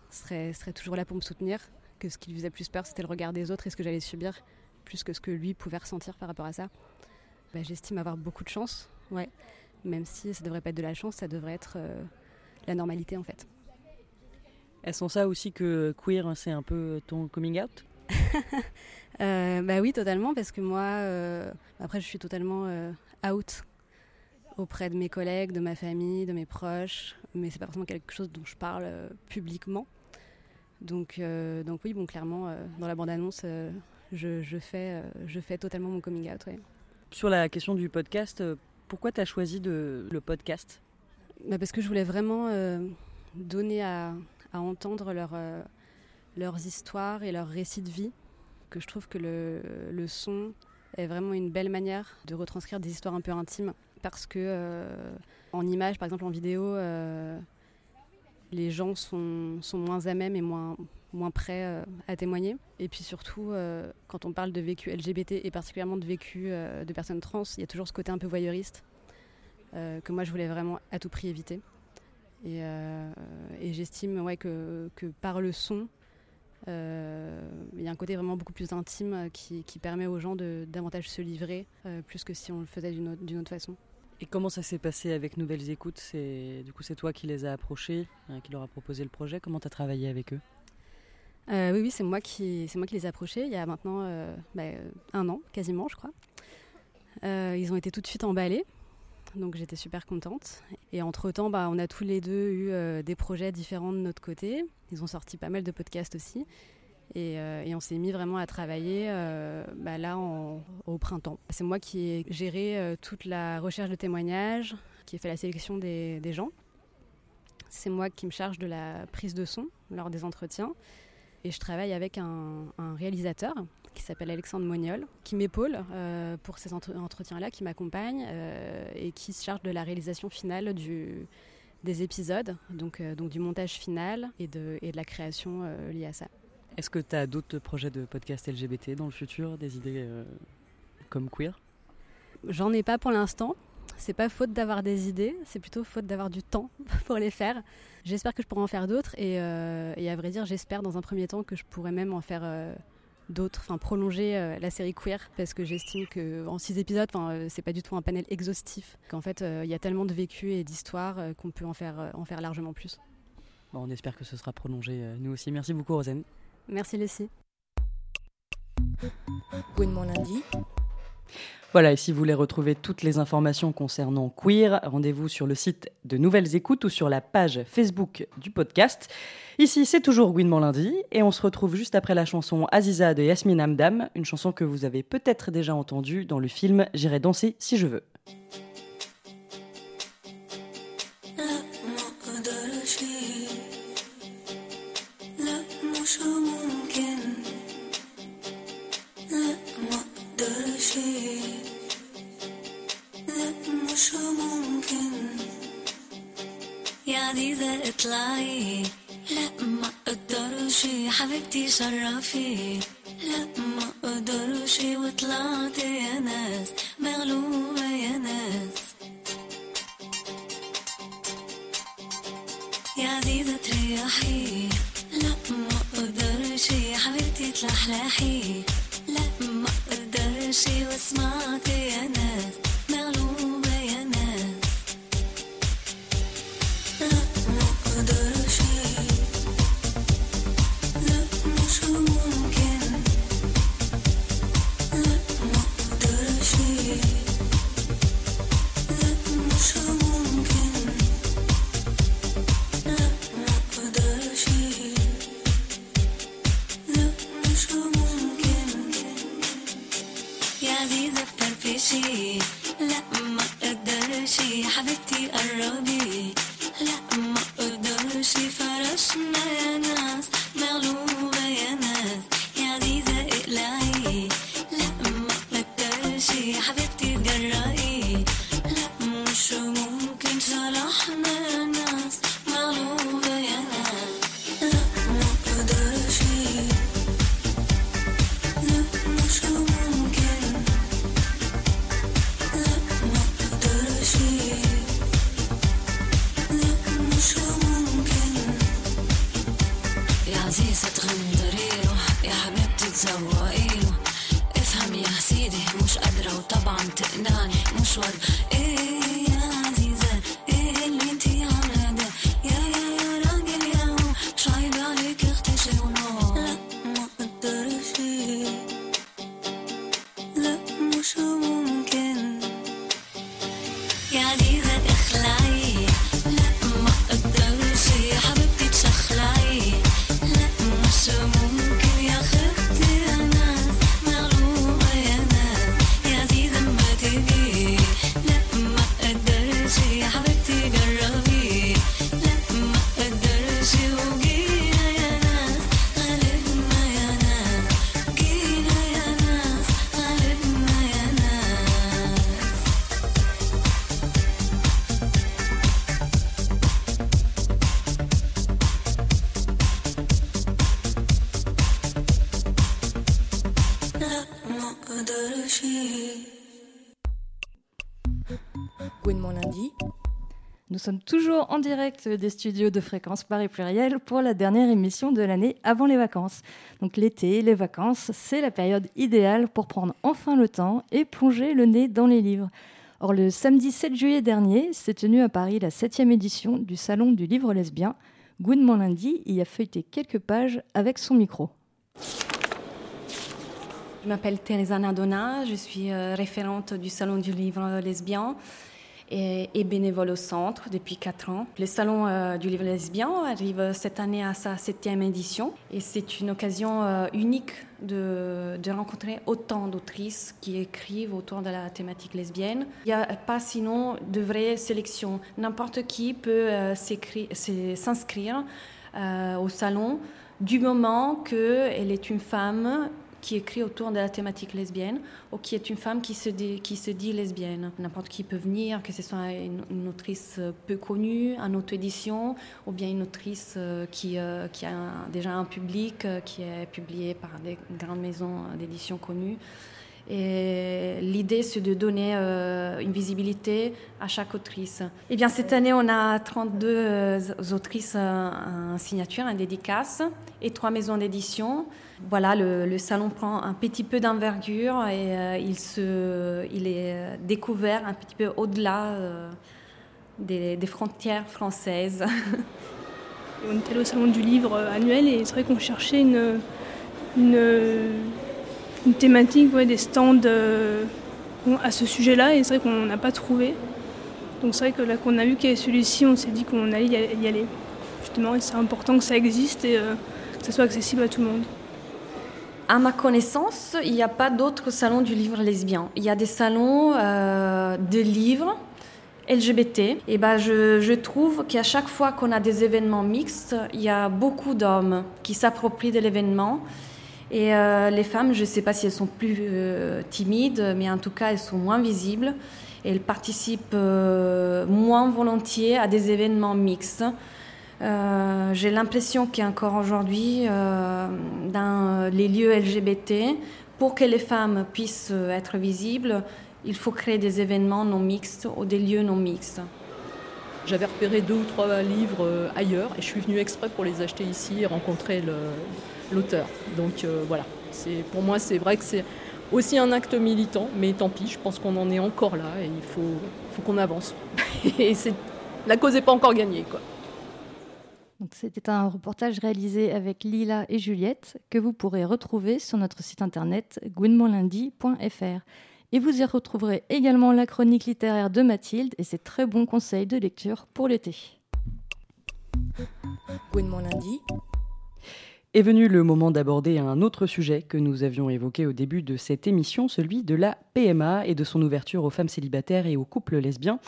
seraient, seraient toujours là pour me soutenir. Que ce qui lui faisait plus peur c'était le regard des autres et ce que j'allais subir, plus que ce que lui pouvait ressentir par rapport à ça. Bah, j'estime avoir beaucoup de chance, ouais. Même si ça devrait pas être de la chance, ça devrait être la normalité en fait. Elles sont ça aussi que queer, hein, c'est un peu ton coming out? Euh, Bah oui, totalement, parce que moi, euh, après, je suis totalement euh, out auprès de mes collègues, de ma famille, de mes proches, mais c'est pas forcément quelque chose dont je parle publiquement. Donc, donc oui, bon, clairement, dans la bande-annonce, je, je, fais, je fais totalement mon coming out. Sur la question du podcast, pourquoi tu as choisi de, le podcast? Bah Parce que je voulais vraiment donner à, à entendre leur, euh, leurs histoires et leurs récits de vie, que je trouve que le, le, son est vraiment une belle manière de retranscrire des histoires un peu intimes, parce que euh, en image, par exemple en vidéo, euh, les gens sont, moins à même et moins, moins prêts euh, à témoigner. Et puis surtout, quand on parle de vécu LGBT et particulièrement de vécu de personnes trans, il y a toujours ce côté un peu voyeuriste que moi je voulais vraiment à tout prix éviter. Et, j'estime ouais, que, par le son, il y a un côté vraiment beaucoup plus intime qui, permet aux gens de davantage se livrer, plus que si on le faisait d'une autre façon. Et comment ça s'est passé avec Nouvelles Écoutes? Du coup, c'est toi qui les as approchés, euh, qui leur a proposé le projet. Comment tu as travaillé avec eux? Euh, oui, oui, c'est moi, qui, c'est moi qui les ai approchés il y a maintenant euh, bah, euh, un an, quasiment, je crois. Ils ont été tout de suite emballés, donc j'étais super contente. Et entre-temps, bah, on a tous les deux eu des projets différents de notre côté. Ils ont sorti pas mal de podcasts aussi. Et, euh, et on s'est mis vraiment à travailler euh, bah, là au printemps. C'est moi qui ai géré euh, toute la recherche de témoignages, qui ai fait la sélection des, gens. C'est moi qui me charge de la prise de son lors des entretiens. Et je travaille avec un, réalisateur qui s'appelle Alexandre Mognol, qui m'épaule pour ces entre- entretiens-là, qui m'accompagne et qui se charge de la réalisation finale des épisodes, donc, du montage final et de, la création liée à ça. Est-ce que tu as d'autres projets de podcast LGBT dans le futur Des idées euh, comme queer? J'en ai pas pour l'instant. C'est pas faute d'avoir des idées, c'est plutôt faute d'avoir du temps pour les faire. J'espère que je pourrai en faire d'autres et, euh, et à vrai dire, j'espère dans un premier temps que je pourrai même en faire euh, d'autres, enfin prolonger euh, la série queer parce que j'estime que en six épisodes, c'est pas du tout un panel exhaustif. Qu'en fait, il y a tellement de vécu et d'histoires qu'on peut en faire en faire largement plus. Bon, On espère que ce sera prolongé nous aussi. Merci beaucoup, Rosen. Merci Leslie. Gouinement lundi. Voilà, et si vous voulez retrouver toutes les informations concernant Queer, rendez-vous sur le site de Nouvelles Écoutes ou sur la page Facebook du podcast. Ici, c'est toujours Gouinement lundi, et on se retrouve juste après la chanson Aziza de Yasmine Hamdam, une chanson que vous avez peut-être déjà entendue dans le film J'irai danser si je veux. sarafim مش قادرة وطبعا تقنعني مش ورد إيه يا en direct des studios de Fréquence Paris Pluriel pour la dernière émission de l'année avant les vacances. Donc l'été, les vacances, c'est la période idéale pour prendre enfin le temps et plonger le nez dans les livres. Or, le samedi 7 juillet dernier s'est tenue à Paris la septième édition du Salon du livre lesbien. Gwen Lundi y a feuilleté quelques pages avec son micro. Je m'appelle Teresa Nadona, je suis euh, référente du Salon du livre lesbien et, bénévole au centre depuis 4 ans. Le Salon euh, du livre lesbien arrive cette année à sa septième édition et c'est une occasion euh, unique de, rencontrer autant d'autrices qui écrivent autour de la thématique lesbienne. Il n'y a pas sinon de vraies sélections. N'importe qui peut euh, s'inscrire au salon du moment qu'elle est une femme qui écrit autour de la thématique lesbienne ou qui est une femme qui se dit, lesbienne. N'importe qui peut venir, que ce soit une, autrice peu connue, une auto-édition, ou bien une autrice euh, qui, euh, qui a déjà un public, euh, qui est publiée par des grandes maisons d'édition connues. Et l'idée, c'est de donner une visibilité à chaque autrice. Eh bien, cette année, on a 32 autrices en signature, en dédicace, et trois maisons d'édition voilà, le, salon prend un petit peu d'envergure et euh, il, se, il est euh, découvert un petit peu au-delà euh, des, frontières françaises. On était au salon du livre annuel et c'est vrai qu'on cherchait une, thématique, des stands à ce sujet-là et c'est vrai qu'on n'a pas trouvé. Donc c'est vrai que là qu'on a vu qu'il y avait celui-ci, on s'est dit qu'on allait y aller. Justement, c'est important que ça existe et que ça soit accessible à tout le monde. À ma connaissance, il n'y a pas d'autres salons du livre lesbien. Il y a des salons euh, de livres LGBT. Et ben je trouve qu'à chaque fois qu'on a des événements mixtes, il y a beaucoup d'hommes qui s'approprient de l'événement. Et euh, les femmes, je ne sais pas si elles sont plus euh, timides, mais en tout cas, elles sont moins visibles. elles participent moins volontiers à des événements mixtes. Euh, j'ai l'impression qu'encore aujourd'hui, euh, dans les lieux LGBT, pour que les femmes puissent être visibles, il faut créer des événements non mixtes ou des lieux non mixtes. J'avais repéré deux ou trois livres euh, ailleurs et je suis venue exprès pour les acheter ici et rencontrer l'auteur. Donc voilà, pour moi c'est vrai que c'est aussi un acte militant, mais tant pis, je pense qu'on en est encore là et il faut, faut qu'on avance. et la cause n'est pas encore gagnée. Quoi. C'était un reportage réalisé avec Lila et Juliette que vous pourrez retrouver sur notre site internet gwynmonlundi.fr. Et vous y retrouverez également la chronique littéraire de Mathilde et ses très bons conseils de lecture pour l'été. Lundi. Est venu le moment d'aborder un autre sujet que nous avions évoqué au début de cette émission, celui de la PMA et de son ouverture aux femmes célibataires et aux couples lesbiens.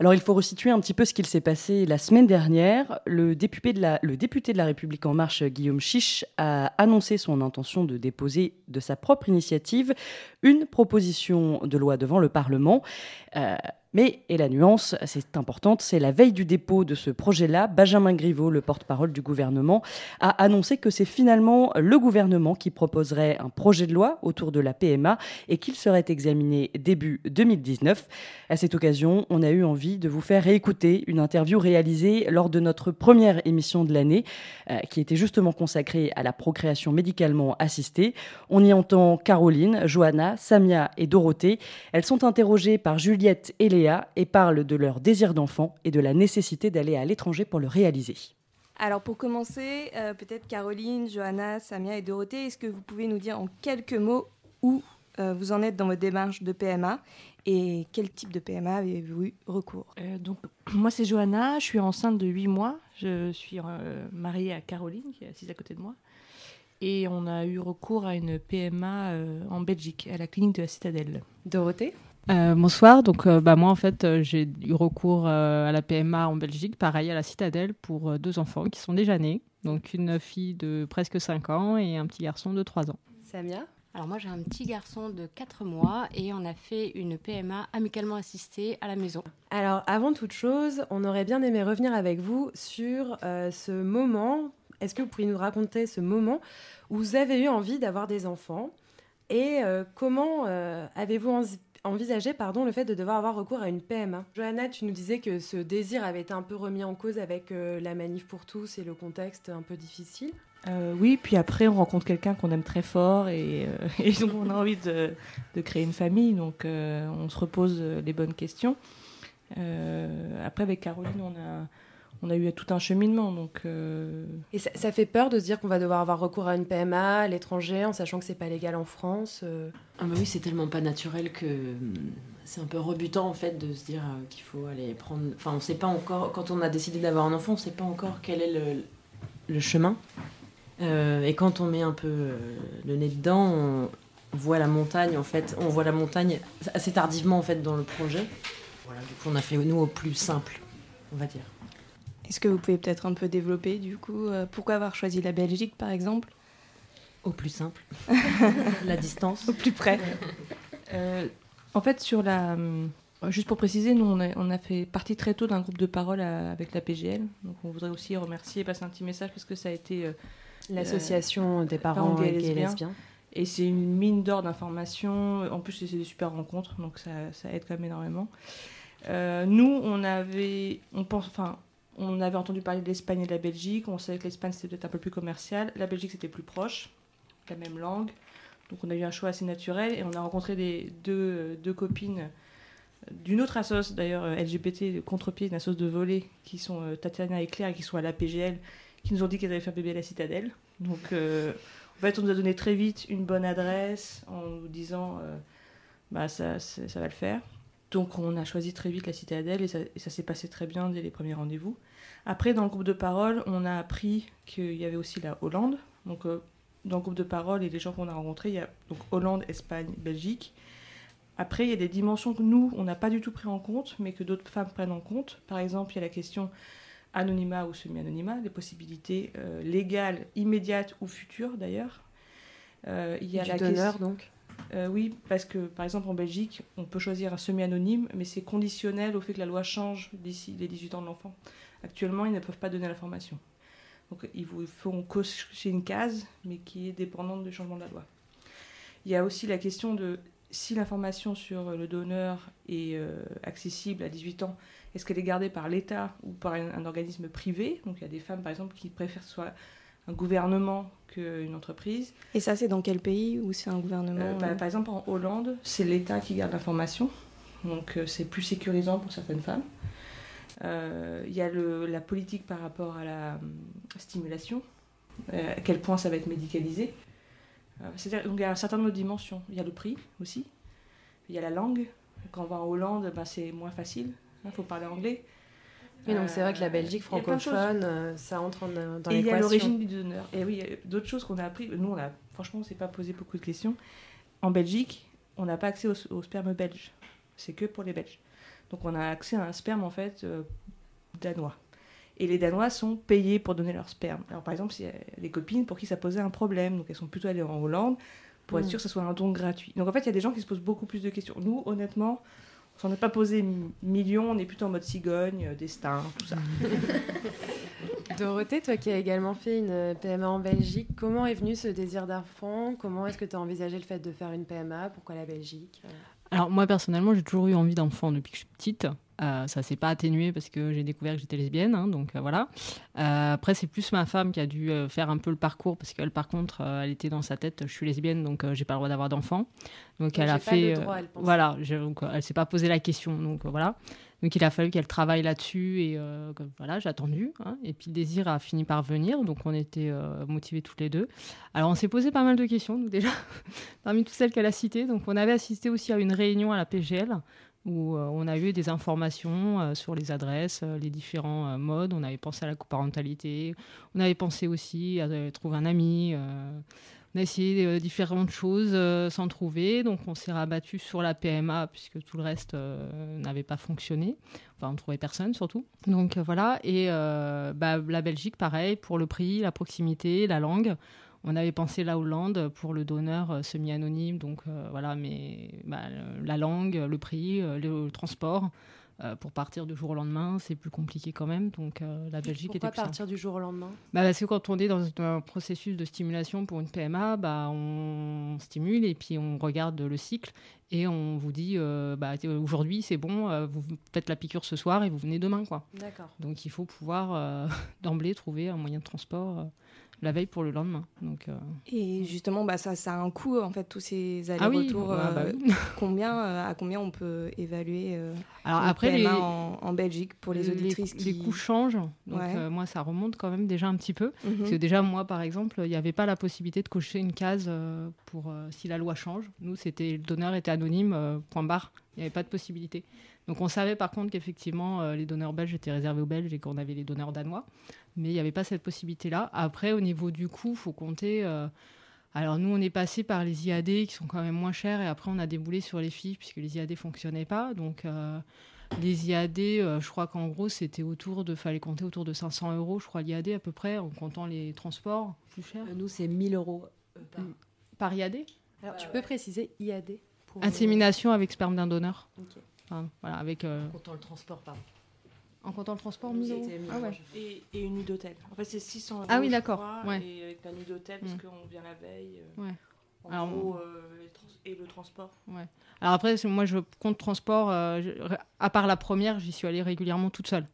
Alors il faut resituer un petit peu ce qu'il s'est passé la semaine dernière. Le député, de la, République en marche, Guillaume Chiche, a annoncé son intention de déposer de sa propre initiative une proposition de loi devant le Parlement. Euh, mais, et la nuance, c'est importante, c'est la veille du dépôt de ce projet-là, Benjamin Griveaux, le porte-parole du gouvernement, a annoncé que c'est finalement le gouvernement qui proposerait un projet de loi autour de la PMA et qu'il serait examiné début 2019. À cette occasion, on a eu envie de vous faire réécouter une interview réalisée lors de notre première émission de l'année, euh, qui était justement consacrée à la procréation médicalement assistée. On y entend Caroline, Johanna, Samia et Dorothée. Elles sont interrogées par Juliette et Léa et parlent de leur désir d'enfant et de la nécessité d'aller à l'étranger pour le réaliser. Alors pour commencer, euh, peut-être Caroline, Johanna, Samia et Dorothée, est-ce que vous pouvez nous dire en quelques mots où euh, vous en êtes dans votre démarche de PMA et quel type de PMA avez-vous eu recours? Euh, Donc moi c'est Johanna, je suis enceinte de 8 mois, je suis mariée à Caroline qui est assise à côté de moi et on a eu recours à une PMA en Belgique, à la clinique de la Citadelle. Dorothée? Euh, bonsoir. Donc, euh, bah, moi, en fait, euh, j'ai eu recours à la PMA en Belgique, pareil à la Citadelle, pour deux enfants qui sont déjà nés. Donc, une fille de presque 5 ans et un petit garçon de 3 ans. Samia? Alors moi j'ai un petit garçon de 4 mois et on a fait une PMA amicalement assistée à la maison. Alors avant toute chose, on aurait bien aimé revenir avec vous sur ce moment. Est-ce que vous pourriez nous raconter ce moment où vous avez eu envie d'avoir des enfants? Et euh, comment euh, avez-vous envi- envisagé pardon, le fait de devoir avoir recours à une PMA Johanna, tu nous disais que ce désir avait été un peu remis en cause avec euh, la manif pour tous et le contexte un peu difficile. Euh, oui, puis après, on rencontre quelqu'un qu'on aime très fort et, euh, et donc on a envie de, de créer une famille. Donc on se repose les bonnes questions. Après, avec Caroline, on a, on a eu tout un cheminement. Donc, euh, Et ça, ça fait peur de se dire qu'on va devoir avoir recours à une PMA à l'étranger en sachant que c'est pas légal en France. euh. Ah bah oui, c'est tellement pas naturel que hum, c'est un peu rebutant en fait de se dire euh, qu'il faut aller prendre. Enfin, on sait pas encore, quand on a décidé d'avoir un enfant, on sait pas encore quel est le, le chemin. Euh, et quand on met un peu le nez dedans, on voit la montagne en fait. On voit la montagne assez tardivement en fait dans le projet. Voilà, du coup, on a fait nous au plus simple, on va dire. Est-ce que vous pouvez peut-être un peu développer du coup euh, pourquoi avoir choisi la Belgique par exemple? Au plus simple. la distance. Au plus près. Euh, en fait, sur la. hum, Juste pour préciser, nous, on a, on a fait partie très tôt d'un groupe de parole à- avec la PGL. Donc, on voudrait aussi remercier et passer un petit message parce que ça a été. euh, L'association des parents gays et lesbiens. Et c'est une mine d'or d'informations. En plus, c'est des super rencontres, donc ça, ça aide quand même énormément. Euh, nous, on avait, on pense, enfin, on avait entendu parler de l'Espagne et de la Belgique. On savait que l'Espagne c'était peut-être un peu plus commercial. La Belgique c'était plus proche, la même langue. Donc on a eu un choix assez naturel et on a rencontré des, deux, deux copines d'une autre assoce d'ailleurs euh, LGBT contre-pied, une assoce de volley qui sont euh, Tatiana et Claire qui sont à la PGL, qui nous ont dit qu'elles avaient fait bébé à la Citadelle. Donc euh, en fait on nous a donné très vite une bonne adresse en nous disant bah ça, ça va le faire. Donc on a choisi très vite la Citadelle et ça, et ça s'est passé très bien dès les premiers rendez-vous. Après, dans le groupe de parole, on a appris qu'il y avait aussi la Hollande. Donc euh, dans le groupe de parole et les gens qu'on a rencontrés, il y a donc Hollande, Espagne, Belgique. Après, il y a des dimensions que nous, on n'a pas du tout pris en compte, mais que d'autres femmes prennent en compte. Par exemple, il y a la question anonymat ou semi-anonymat, les possibilités euh, légales, immédiates ou futures d'ailleurs. Euh, il y a Du la donneur, question- donc Euh, Oui, parce que par exemple en Belgique, on peut choisir un semi-anonyme, mais c'est conditionnel au fait que la loi change d'ici les 18 ans de l'enfant. Actuellement, ils ne peuvent pas donner l'information. Donc ils vous font cocher une case, mais qui est dépendante du changement de la loi. Il y a aussi la question de si l'information sur le donneur est euh, accessible à 18 ans, est-ce qu'elle est gardée par l'État ou par un, un organisme privé? Donc il y a des femmes, par exemple, qui préfèrent soit un gouvernement qu'une entreprise. Et ça, c'est dans quel pays ou c'est un gouvernement Euh, bah, euh, par exemple, en Hollande, c'est l'État qui garde l'information. Donc, euh, c'est plus sécurisant pour certaines femmes. Il y a le- la politique par rapport à la stimulation, à quel point ça va être médicalisé. C'est-à-dire- donc, il y a un certain nombre de dimensions. Il y a le prix aussi. Il y a la langue. Quand on va en Hollande, ben, c'est moins facile. Il faut parler anglais. Oui, donc c'est vrai que la Euh, Belgique francophone, euh, ça entre en- dans Et il y a l'équation. l'origine du donneur. Et oui, d'autres choses qu'on a appris. Nous, on a, franchement, on ne s'est pas posé beaucoup de questions. En Belgique, on n'a pas accès au, au sperme belge. C'est que pour les Belges. Donc, on a accès à un sperme, en fait, euh, danois. Et les Danois sont payés pour donner leur sperme. Alors, par exemple, il y a des copines pour qui ça posait un problème. Donc, elles sont plutôt allées en Hollande pour être Mm. sûres que ce soit un don gratuit. Donc, en fait, il y a des gens qui se posent beaucoup plus de questions. Nous, honnêtement, on s'en pas posé millions. On est plutôt en mode cigogne, euh, destin, tout ça. Dorothée, toi qui as également fait une euh, PMA en Belgique, comment est venu ce désir d'enfant? Comment est-ce que tu as envisagé le fait de faire une PMA Pourquoi la Belgique? Alors moi personnellement, j'ai toujours eu envie d'enfant depuis que je suis petite. Euh, ça s'est pas atténué parce que j'ai découvert que j'étais lesbienne, hein, donc euh, voilà. Euh, après, c'est plus ma femme qui a dû faire un peu le parcours parce qu'elle, par contre, elle était dans sa tête, je suis lesbienne, donc j'ai pas le droit d'avoir d'enfant. Donc Donc, elle a fait, le droit, elle pense. voilà, je- donc, elle s'est pas posé la question, donc voilà. Donc il a fallu qu'elle travaille là-dessus et euh, voilà, j'ai attendu. hein. et puis le désir a fini par venir, donc on était euh, motivés toutes les deux. Alors on s'est posé pas mal de questions, nous déjà, parmi toutes celles qu'elle a citées. Donc on avait assisté aussi à une réunion à la PGL où euh, on a eu des informations sur les adresses, les différents modes. On avait pensé à la coparentalité, on avait pensé aussi à trouver un ami. On a essayé différentes choses euh, sans trouver, donc on s'est rabattu sur la PMA puisque tout le reste euh, n'avait pas fonctionné. Enfin, on trouvait personne surtout. Donc euh, voilà, et bah, la Belgique, pareil, pour le prix, la proximité, la langue. On avait pensé la Hollande pour le donneur semi-anonyme, donc voilà, mais bah, la langue, le prix, le transport, Euh, pour partir du jour au lendemain, c'est plus compliqué quand même. Donc euh, la Belgique Pourquoi était plus partir du jour au lendemain? Bah, parce que quand on est dans un processus de stimulation pour une PMA, bah, on stimule et puis on regarde le cycle et on vous dit euh, bah, aujourd'hui c'est bon, vous faites la piqûre ce soir et vous venez demain. quoi. D'accord. Donc il faut pouvoir d'emblée trouver un moyen de transport la veille pour le lendemain. Donc, euh, Et justement, bah, ça, ça a un coût, en fait, tous ces Ah oui, allers-retours. bah, bah euh, combien, euh, à combien on peut évaluer Alors après, les- en, en Belgique pour les auditrices les, qui... les coûts changent. Donc Ouais. moi, ça remonte quand même déjà un petit peu. Mhm. Parce que déjà, moi, par exemple, il n'y avait pas la possibilité de cocher une case pour si la loi change. Nous, c'était le donneur était anonyme, point barre. Il n'y avait pas de possibilité. Donc on savait par contre qu'effectivement, euh, les donneurs belges étaient réservés aux Belges et qu'on avait les donneurs danois. Mais il n'y avait pas cette possibilité-là. Après, au niveau du coût, il faut compter... euh, alors nous, on est passé par les IAD qui sont quand même moins chers et après on a déboulé sur les filles puisque les IAD fonctionnaient pas. Donc euh, les IAD, euh, je crois qu'en gros c'était autour de, fallait compter autour de 500 euros, je crois l'IAD à peu près en comptant les transports plus chers. nous c'est 1000 euros par... par IAD. Alors tu peux préciser IAD pour... Insémination avec sperme d'un donneur. Ok. Enfin, voilà, avec. euh, En comptant le transport, pardon. En comptant le transport, 1000 euros. Ah ouais. Et, et une nuit d'hôtel. En fait, c'est 600 euros. Ah oui, d'accord, ouais. Et avec la nuit d'hôtel, parce Mm. qu'on vient la veille. euh, Ouais. En Alors, gros, euh, et le transport. Ouais. Alors après, c'est- moi, je compte transport. euh, je- à part la première, j'y suis allée régulièrement toute seule.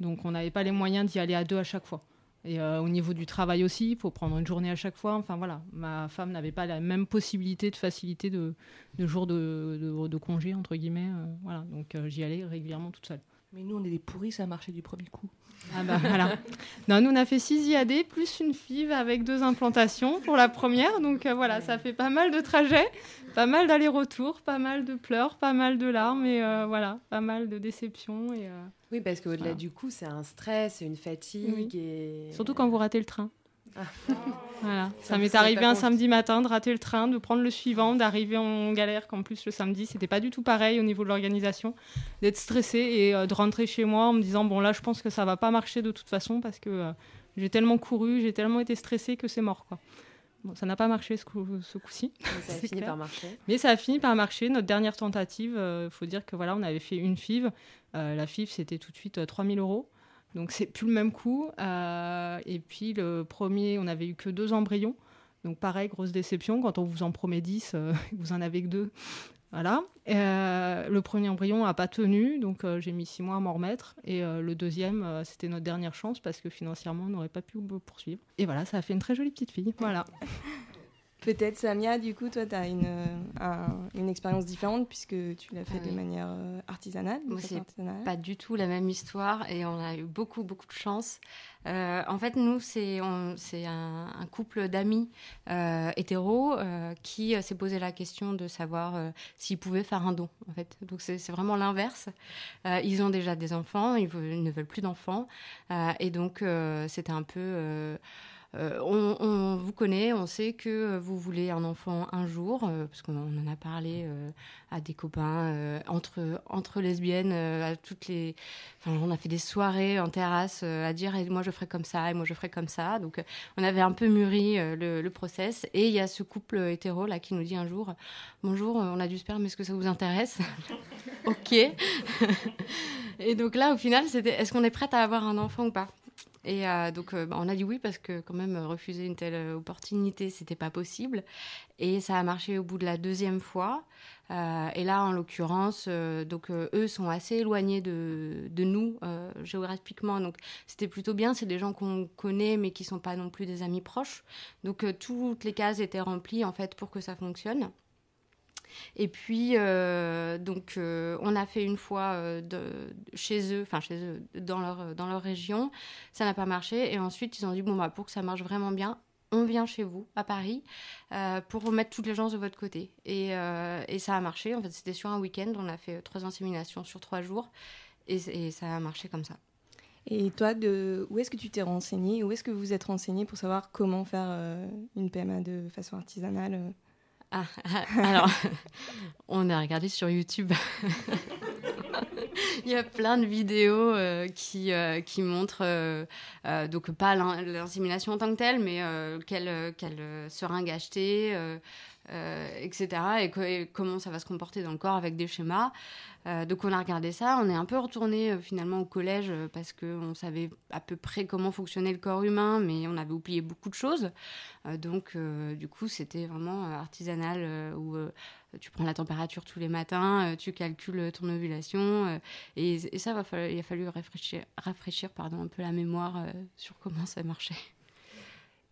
Donc, on n'avait pas les moyens d'y aller à deux à chaque fois. Et euh, au niveau du travail aussi, il faut prendre une journée à chaque fois. Enfin voilà, ma femme n'avait pas la même possibilité de facilité de, de jours de, de, de congé, entre guillemets. euh, voilà, donc euh, j'y allais régulièrement toute seule. Mais nous, on est des pourris, ça a marché du premier coup. Ah bah voilà. Non, nous on a fait 6 IAD plus une FIV avec deux implantations pour la première. Donc euh, voilà, ça fait pas mal de trajets, pas mal d'allers-retours, pas mal de pleurs, pas mal de larmes et euh, voilà, pas mal de déceptions. Et, euh, Oui, parce qu'au-delà Voilà. du coup, c'est un stress, une fatigue Oui. et... Surtout quand vous ratez le train. Ah. Voilà. Ça m'est arrivé un samedi matin de rater le train, de prendre le suivant, d'arriver en galère, qu'en plus le samedi, c'était pas du tout pareil au niveau de l'organisation, d'être stressé et euh, de rentrer chez moi en me disant bon là, je pense que ça va pas marcher de toute façon parce que euh, j'ai tellement couru, j'ai tellement été stressée que c'est mort quoi. Bon, ça n'a pas marché ce, coup, ce coup-ci. Mais ça a fini clair. par marcher. Mais ça a fini par marcher. Notre dernière tentative, il faut dire que voilà, on avait fait une FIV. Euh, la FIV, c'était tout de suite euh, 3000 euros. Donc c'est plus le même coût. Euh, et puis le premier, on n'avait eu que deux embryons. Donc pareil, grosse déception. Quand on vous en promet 10, euh, vous en avez que deux. Voilà. Euh, le premier embryon n'a pas tenu, donc j'ai mis six mois à m'en remettre. Et le deuxième, c'était notre dernière chance parce que financièrement, on n'aurait pas pu poursuivre. Et voilà, ça a fait une très jolie petite fille. Voilà. Peut-être Samia, du coup, toi, tu as une, euh, un- une expérience différente puisque tu l'as fait Ah de manière euh, artisanale. Moi, c'est pas du tout la même histoire et on a eu beaucoup, beaucoup de chance. Euh, en fait, nous, c'est un, un couple d'amis euh, hétéros euh, qui s'est posé la question de savoir s'ils pouvaient faire un don. En fait, donc c'est vraiment l'inverse. Ils ont déjà des enfants, ils, ne veulent plus d'enfants et donc c'était un peu. Euh, euh, on, vous connaît, on sait que vous voulez un enfant un jour, euh, parce qu'on en a parlé euh, à des copains, euh, entre, lesbiennes, euh, à toutes les... On a fait des soirées en terrasse euh, à dire et moi je ferai comme ça, et moi je ferai comme ça. Donc euh, on avait un peu mûri euh, le, le process. Et il y a ce couple hétéro là qui nous dit un jour, bonjour, euh, on a du sperme, est-ce que ça vous intéresse? Ok. et donc là, au final, c'était, est-ce qu'on est prête à avoir un enfant ou pas? Et euh, donc, euh, bah, on a dit oui parce que quand même refuser une telle euh, opportunité, c'était pas possible. Et ça a marché au bout de la deuxième fois. Et là, en l'occurrence, donc eux sont assez éloignés de, de nous géographiquement. Donc, c'était plutôt bien. C'est des gens qu'on connaît, mais qui sont pas non plus des amis proches. Donc, toutes les cases étaient remplies en fait pour que ça fonctionne. Et puis, euh, donc, euh, on a fait une fois euh, chez eux, enfin chez eux, dans leur, dans leur région. Ça n'a pas marché. Et ensuite, ils ont dit, bon, bah, pour que ça marche vraiment bien, on vient chez vous, à Paris, pour remettre toutes les gens de votre côté. Et, ça a marché. En fait, c'était sur un week-end. On a fait trois inséminations sur trois jours. Et, ça a marché comme ça. Et toi, où est-ce que tu t'es renseigné Où est-ce que vous êtes renseigné pour savoir comment faire une PMA de façon artisanale Ah, alors, on a regardé sur YouTube. Il y a plein de vidéos euh, qui, euh, qui montrent, euh, donc pas l'in- l'insémination en tant que telle, mais quelle, quelle seringue acheter, euh, etc. Et, comment ça va se comporter dans le corps avec des schémas. Euh, donc on a regardé ça. On est un peu retourné euh, finalement au collège parce qu'on savait à peu près comment fonctionnait le corps humain, mais on avait oublié beaucoup de choses. Donc du coup c'était vraiment artisanal où tu prends la température tous les matins, tu calcules ton ovulation. et, ça, va il a fallu rafraîchir, rafraîchir pardon, un peu la mémoire sur comment ça marchait.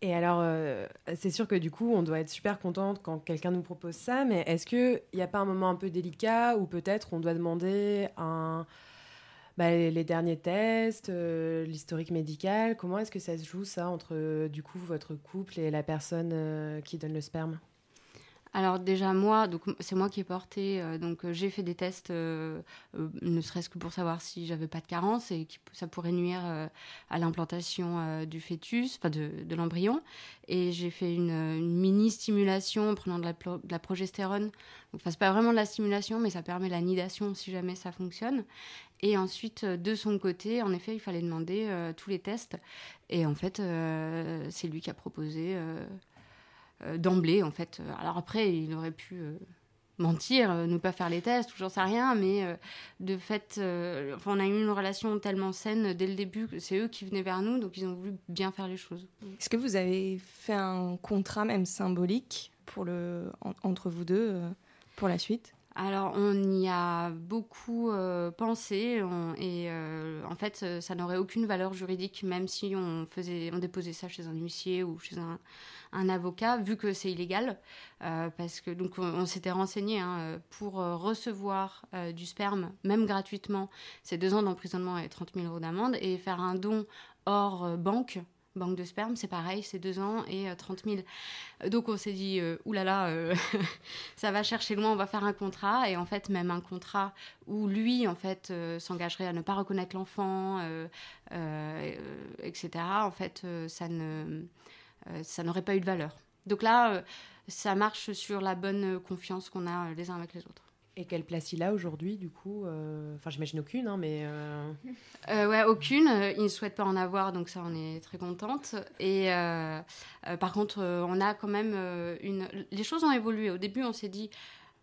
Et alors, euh, c'est sûr que du coup, on doit être super contente quand quelqu'un nous propose ça, mais est-ce qu'il n'y a pas un moment un peu délicat où peut-être on doit demander bah, les, derniers tests, euh, l'historique médical? Comment est-ce que ça se joue ça entre euh, du coup votre couple et la personne qui donne le sperme? Alors déjà moi, donc c'est moi qui ai porté, euh, donc euh, j'ai fait des tests, euh, ne serait-ce que pour savoir si j'avais pas de carence et que ça pourrait nuire à l'implantation du fœtus, enfin de, l'embryon. Et j'ai fait une, mini stimulation en prenant de la, de la progestérone. Enfin c'est pas vraiment de la stimulation, mais ça permet la nidation si jamais ça fonctionne. Et ensuite de son côté, en effet, il fallait demander tous les tests. Et en fait, c'est lui qui a proposé. Euh, euh, d'emblée en fait. Alors après, il aurait pu euh, mentir, euh, ne pas faire les tests, ou j'en sais rien, mais euh, de fait, euh, enfin, on a eu une relation tellement saine dès le début, que c'est eux qui venaient vers nous, donc ils ont voulu bien faire les choses. Est-ce que vous avez fait un contrat même symbolique pour le, en- entre vous deux euh, pour la suite? Alors, on y a beaucoup euh, pensé on- et euh, en fait, euh, ça n'aurait aucune valeur juridique, même si on faisait, on déposait ça chez un huissier ou chez un, un avocat, vu que c'est illégal, euh, parce que donc on, s'était renseigné hein, pour euh, recevoir euh, du sperme, même gratuitement, c'est deux ans d'emprisonnement et 30 000 euros d'amende, et faire un don hors banque. Banque de sperme, c'est pareil, c'est deux ans et euh, 30 000. Euh, Donc on s'est dit, oulala, ça va chercher loin, on va faire un contrat. Et en fait, même un contrat où lui, en fait, s'engagerait à ne pas reconnaître l'enfant, etc., en fait, ça ne, ça n'aurait pas eu de valeur. Donc là, euh, ça marche sur la bonne confiance qu'on a euh, les uns avec les autres. Et quelle place il a aujourd'hui, du coup euh, Enfin, j'imagine aucune, hein, mais. euh, Euh, ouais, aucune. Euh, Il ne souhaite pas en avoir, donc ça, on est très contente. Et euh, euh, par contre, euh, on a quand même euh, une. Les choses ont évolué. Au début, on s'est dit.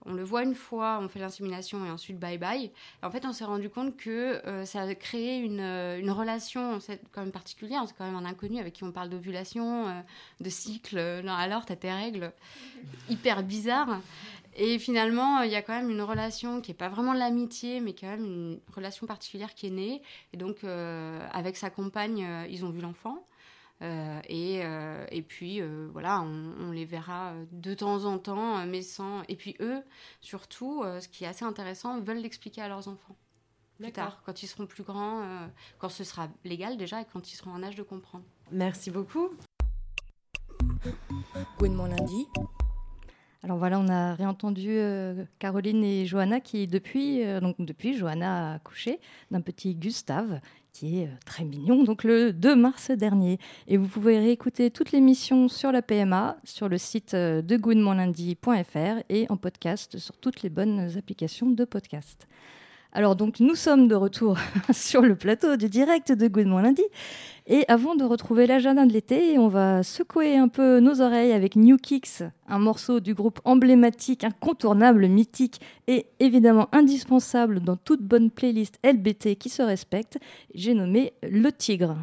On le voit une fois, on fait l'insémination et ensuite bye bye. En fait, on s'est rendu compte que euh, ça a créé une, euh, une relation quand même particulière. C'est quand même un inconnu avec qui on parle d'ovulation, euh, de cycle. Euh, Non, alors, t'as tes règles hyper bizarres. Et finalement, il y a quand même une relation qui n'est pas vraiment de l'amitié, mais quand même une relation particulière qui est née. Et donc, avec sa compagne, ils ont vu l'enfant. Euh, et, euh, et puis, euh, voilà, on, on les verra de temps en temps, mais sans. Et puis, eux, surtout, euh, ce qui est assez intéressant, veulent l'expliquer à leurs enfants. Plus tard, quand ils seront plus grands, euh, quand ce sera légal déjà, et quand ils seront en âge de comprendre. Merci beaucoup. Mon lundi. Alors voilà, on a réentendu euh, Caroline et Johanna qui, depuis, euh, donc depuis, Johanna a accouché d'un petit Gustave qui est euh, très mignon, donc le 2 mars dernier. Et vous pouvez réécouter toute l'émission sur la PMA sur le site euh, de goodmonlundi.fr et en podcast sur toutes les bonnes applications de podcast. Alors donc nous sommes de retour sur le plateau du direct de Good Morning Lundi et avant de retrouver l'agenda de l'été, on va secouer un peu nos oreilles avec New Kicks, un morceau du groupe emblématique, incontournable, mythique et évidemment indispensable dans toute bonne playlist LBT qui se respecte. J'ai nommé Le Tigre.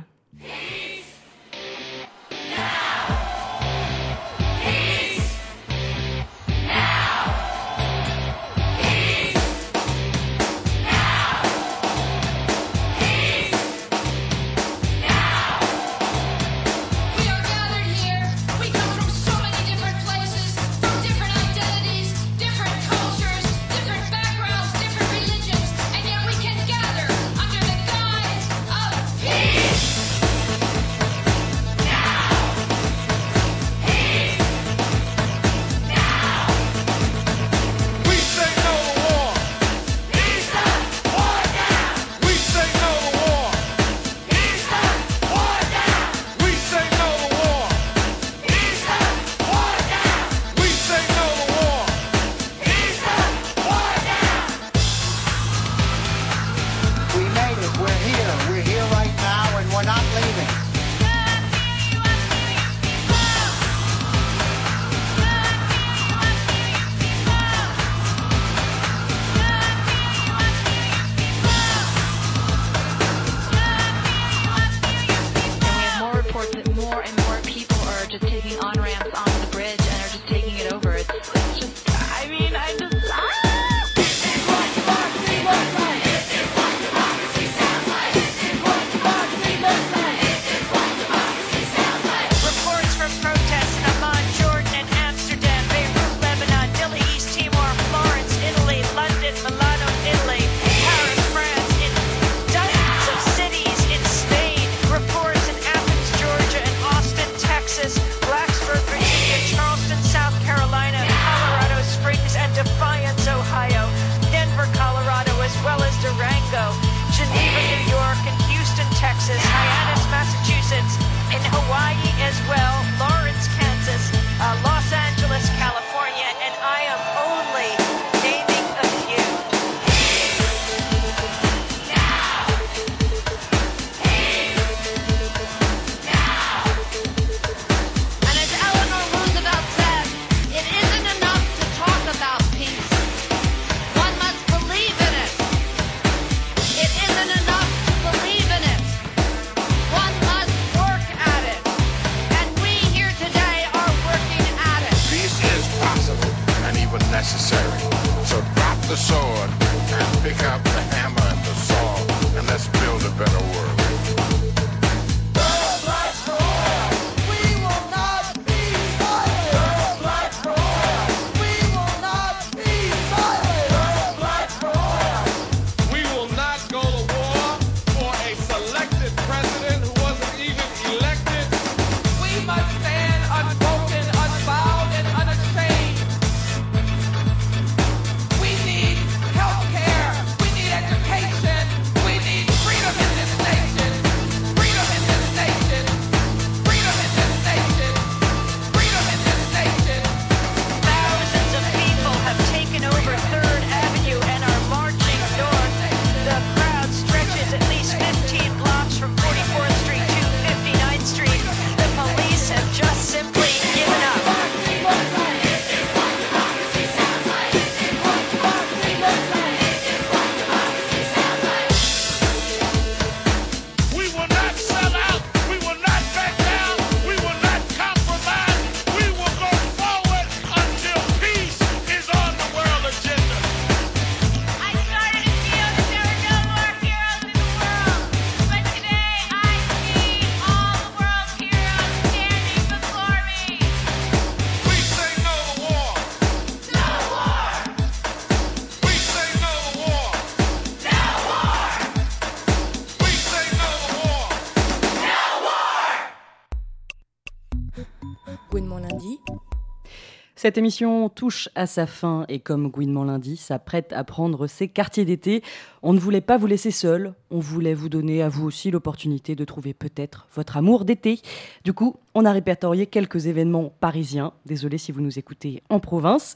Cette émission touche à sa fin et comme Gouinement lundi s'apprête à prendre ses quartiers d'été, on ne voulait pas vous laisser seul, on voulait vous donner à vous aussi l'opportunité de trouver peut-être votre amour d'été. Du coup, on a répertorié quelques événements parisiens, désolé si vous nous écoutez en province.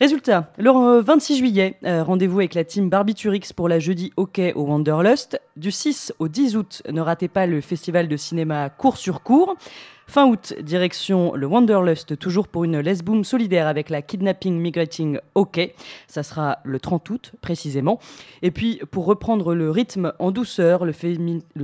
Résultat, le euh, 26 juillet, euh, rendez-vous avec la team Barbiturix pour la jeudi hockey au Wanderlust. Du 6 au 10 août, ne ratez pas le festival de cinéma Cours sur Cours. Fin août, direction le Wanderlust, toujours pour une lesboom solidaire avec la Kidnapping Migrating Hockey. Ça sera le 30 août, précisément. Et puis, pour reprendre le rythme en douceur, le,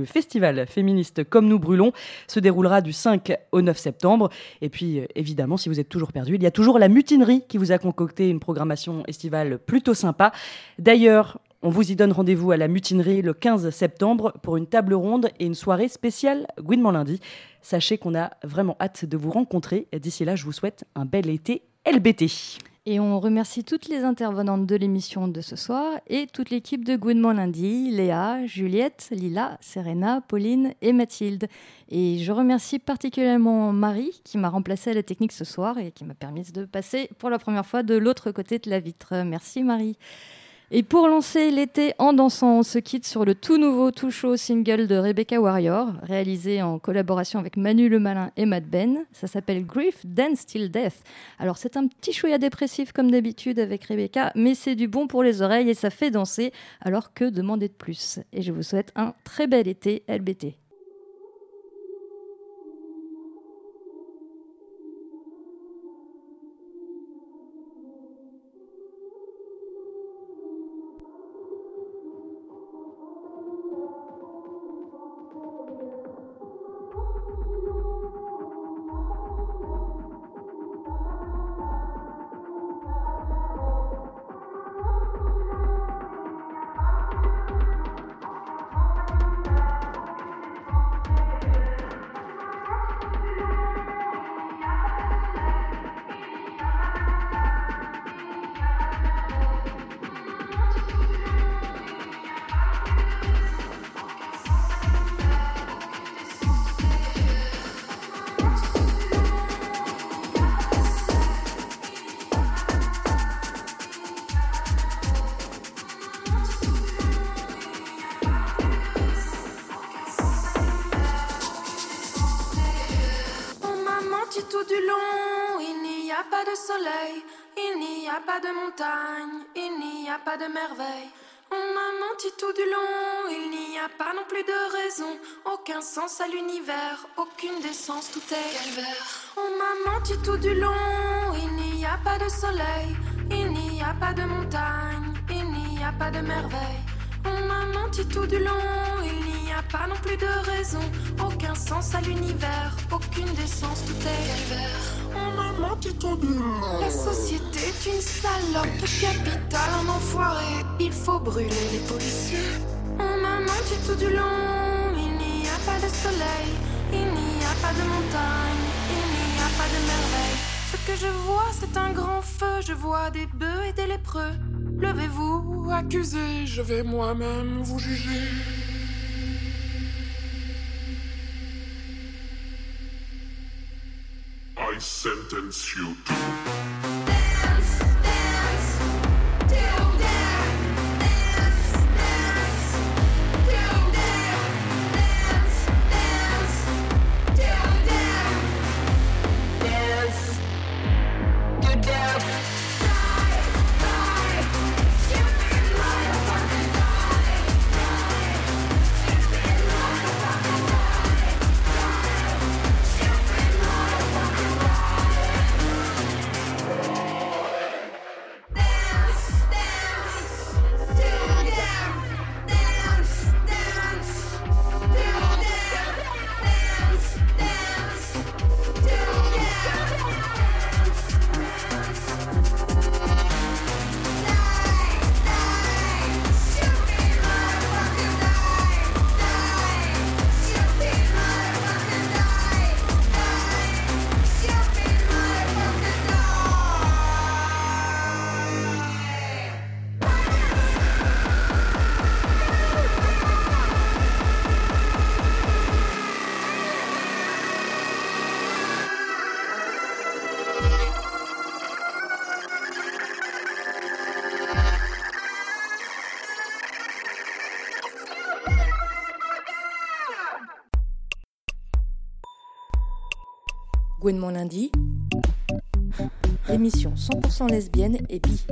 festival féministe Comme nous brûlons se déroulera du 5 au 9 septembre. Et puis, évidemment, si vous êtes toujours perdu, il y a toujours la mutinerie qui vous a concocté une programmation estivale plutôt sympa. D'ailleurs, on vous y donne rendez-vous à la mutinerie le 15 septembre pour une table ronde et une soirée spéciale Gouinement lundi. Sachez qu'on a vraiment hâte de vous rencontrer. D'ici là, je vous souhaite un bel été LBT. Et on remercie toutes les intervenantes de l'émission de ce soir et toute l'équipe de Gouinement Lundi, Léa, Juliette, Lila, Serena, Pauline et Mathilde. Et je remercie particulièrement Marie qui m'a remplacée à la technique ce soir et qui m'a permis de passer pour la première fois de l'autre côté de la vitre. Merci Marie. Et pour lancer l'été en dansant, on se quitte sur le tout nouveau, tout chaud single de Rebecca Warrior, réalisé en collaboration avec Manu Le Malin et Matt Ben. Ça s'appelle Grief, Dance Till Death. Alors c'est un petit chouïa dépressif comme d'habitude avec Rebecca, mais c'est du bon pour les oreilles et ça fait danser. Alors que demander de plus Et je vous souhaite un très bel été LBT. Menti tout du long, il n'y a pas de soleil, il n'y a pas de montagne, il n'y a pas de merveille. On m'a menti tout du long, il n'y a pas non plus de raison, aucun sens à l'univers, aucune décence, tout est calvaire. On m'a menti tout du long. La société est une salope, le capital un enfoiré, il faut brûler les policiers. On m'a menti tout du long, il n'y a pas de soleil, il n'y a pas de montagne, Ce que je vois, c'est un grand feu, je vois des bœufs et des lépreux. Levez-vous, accusez, je vais moi-même vous juger. I sentence you to Lundi, émission 100% lesbienne et bi.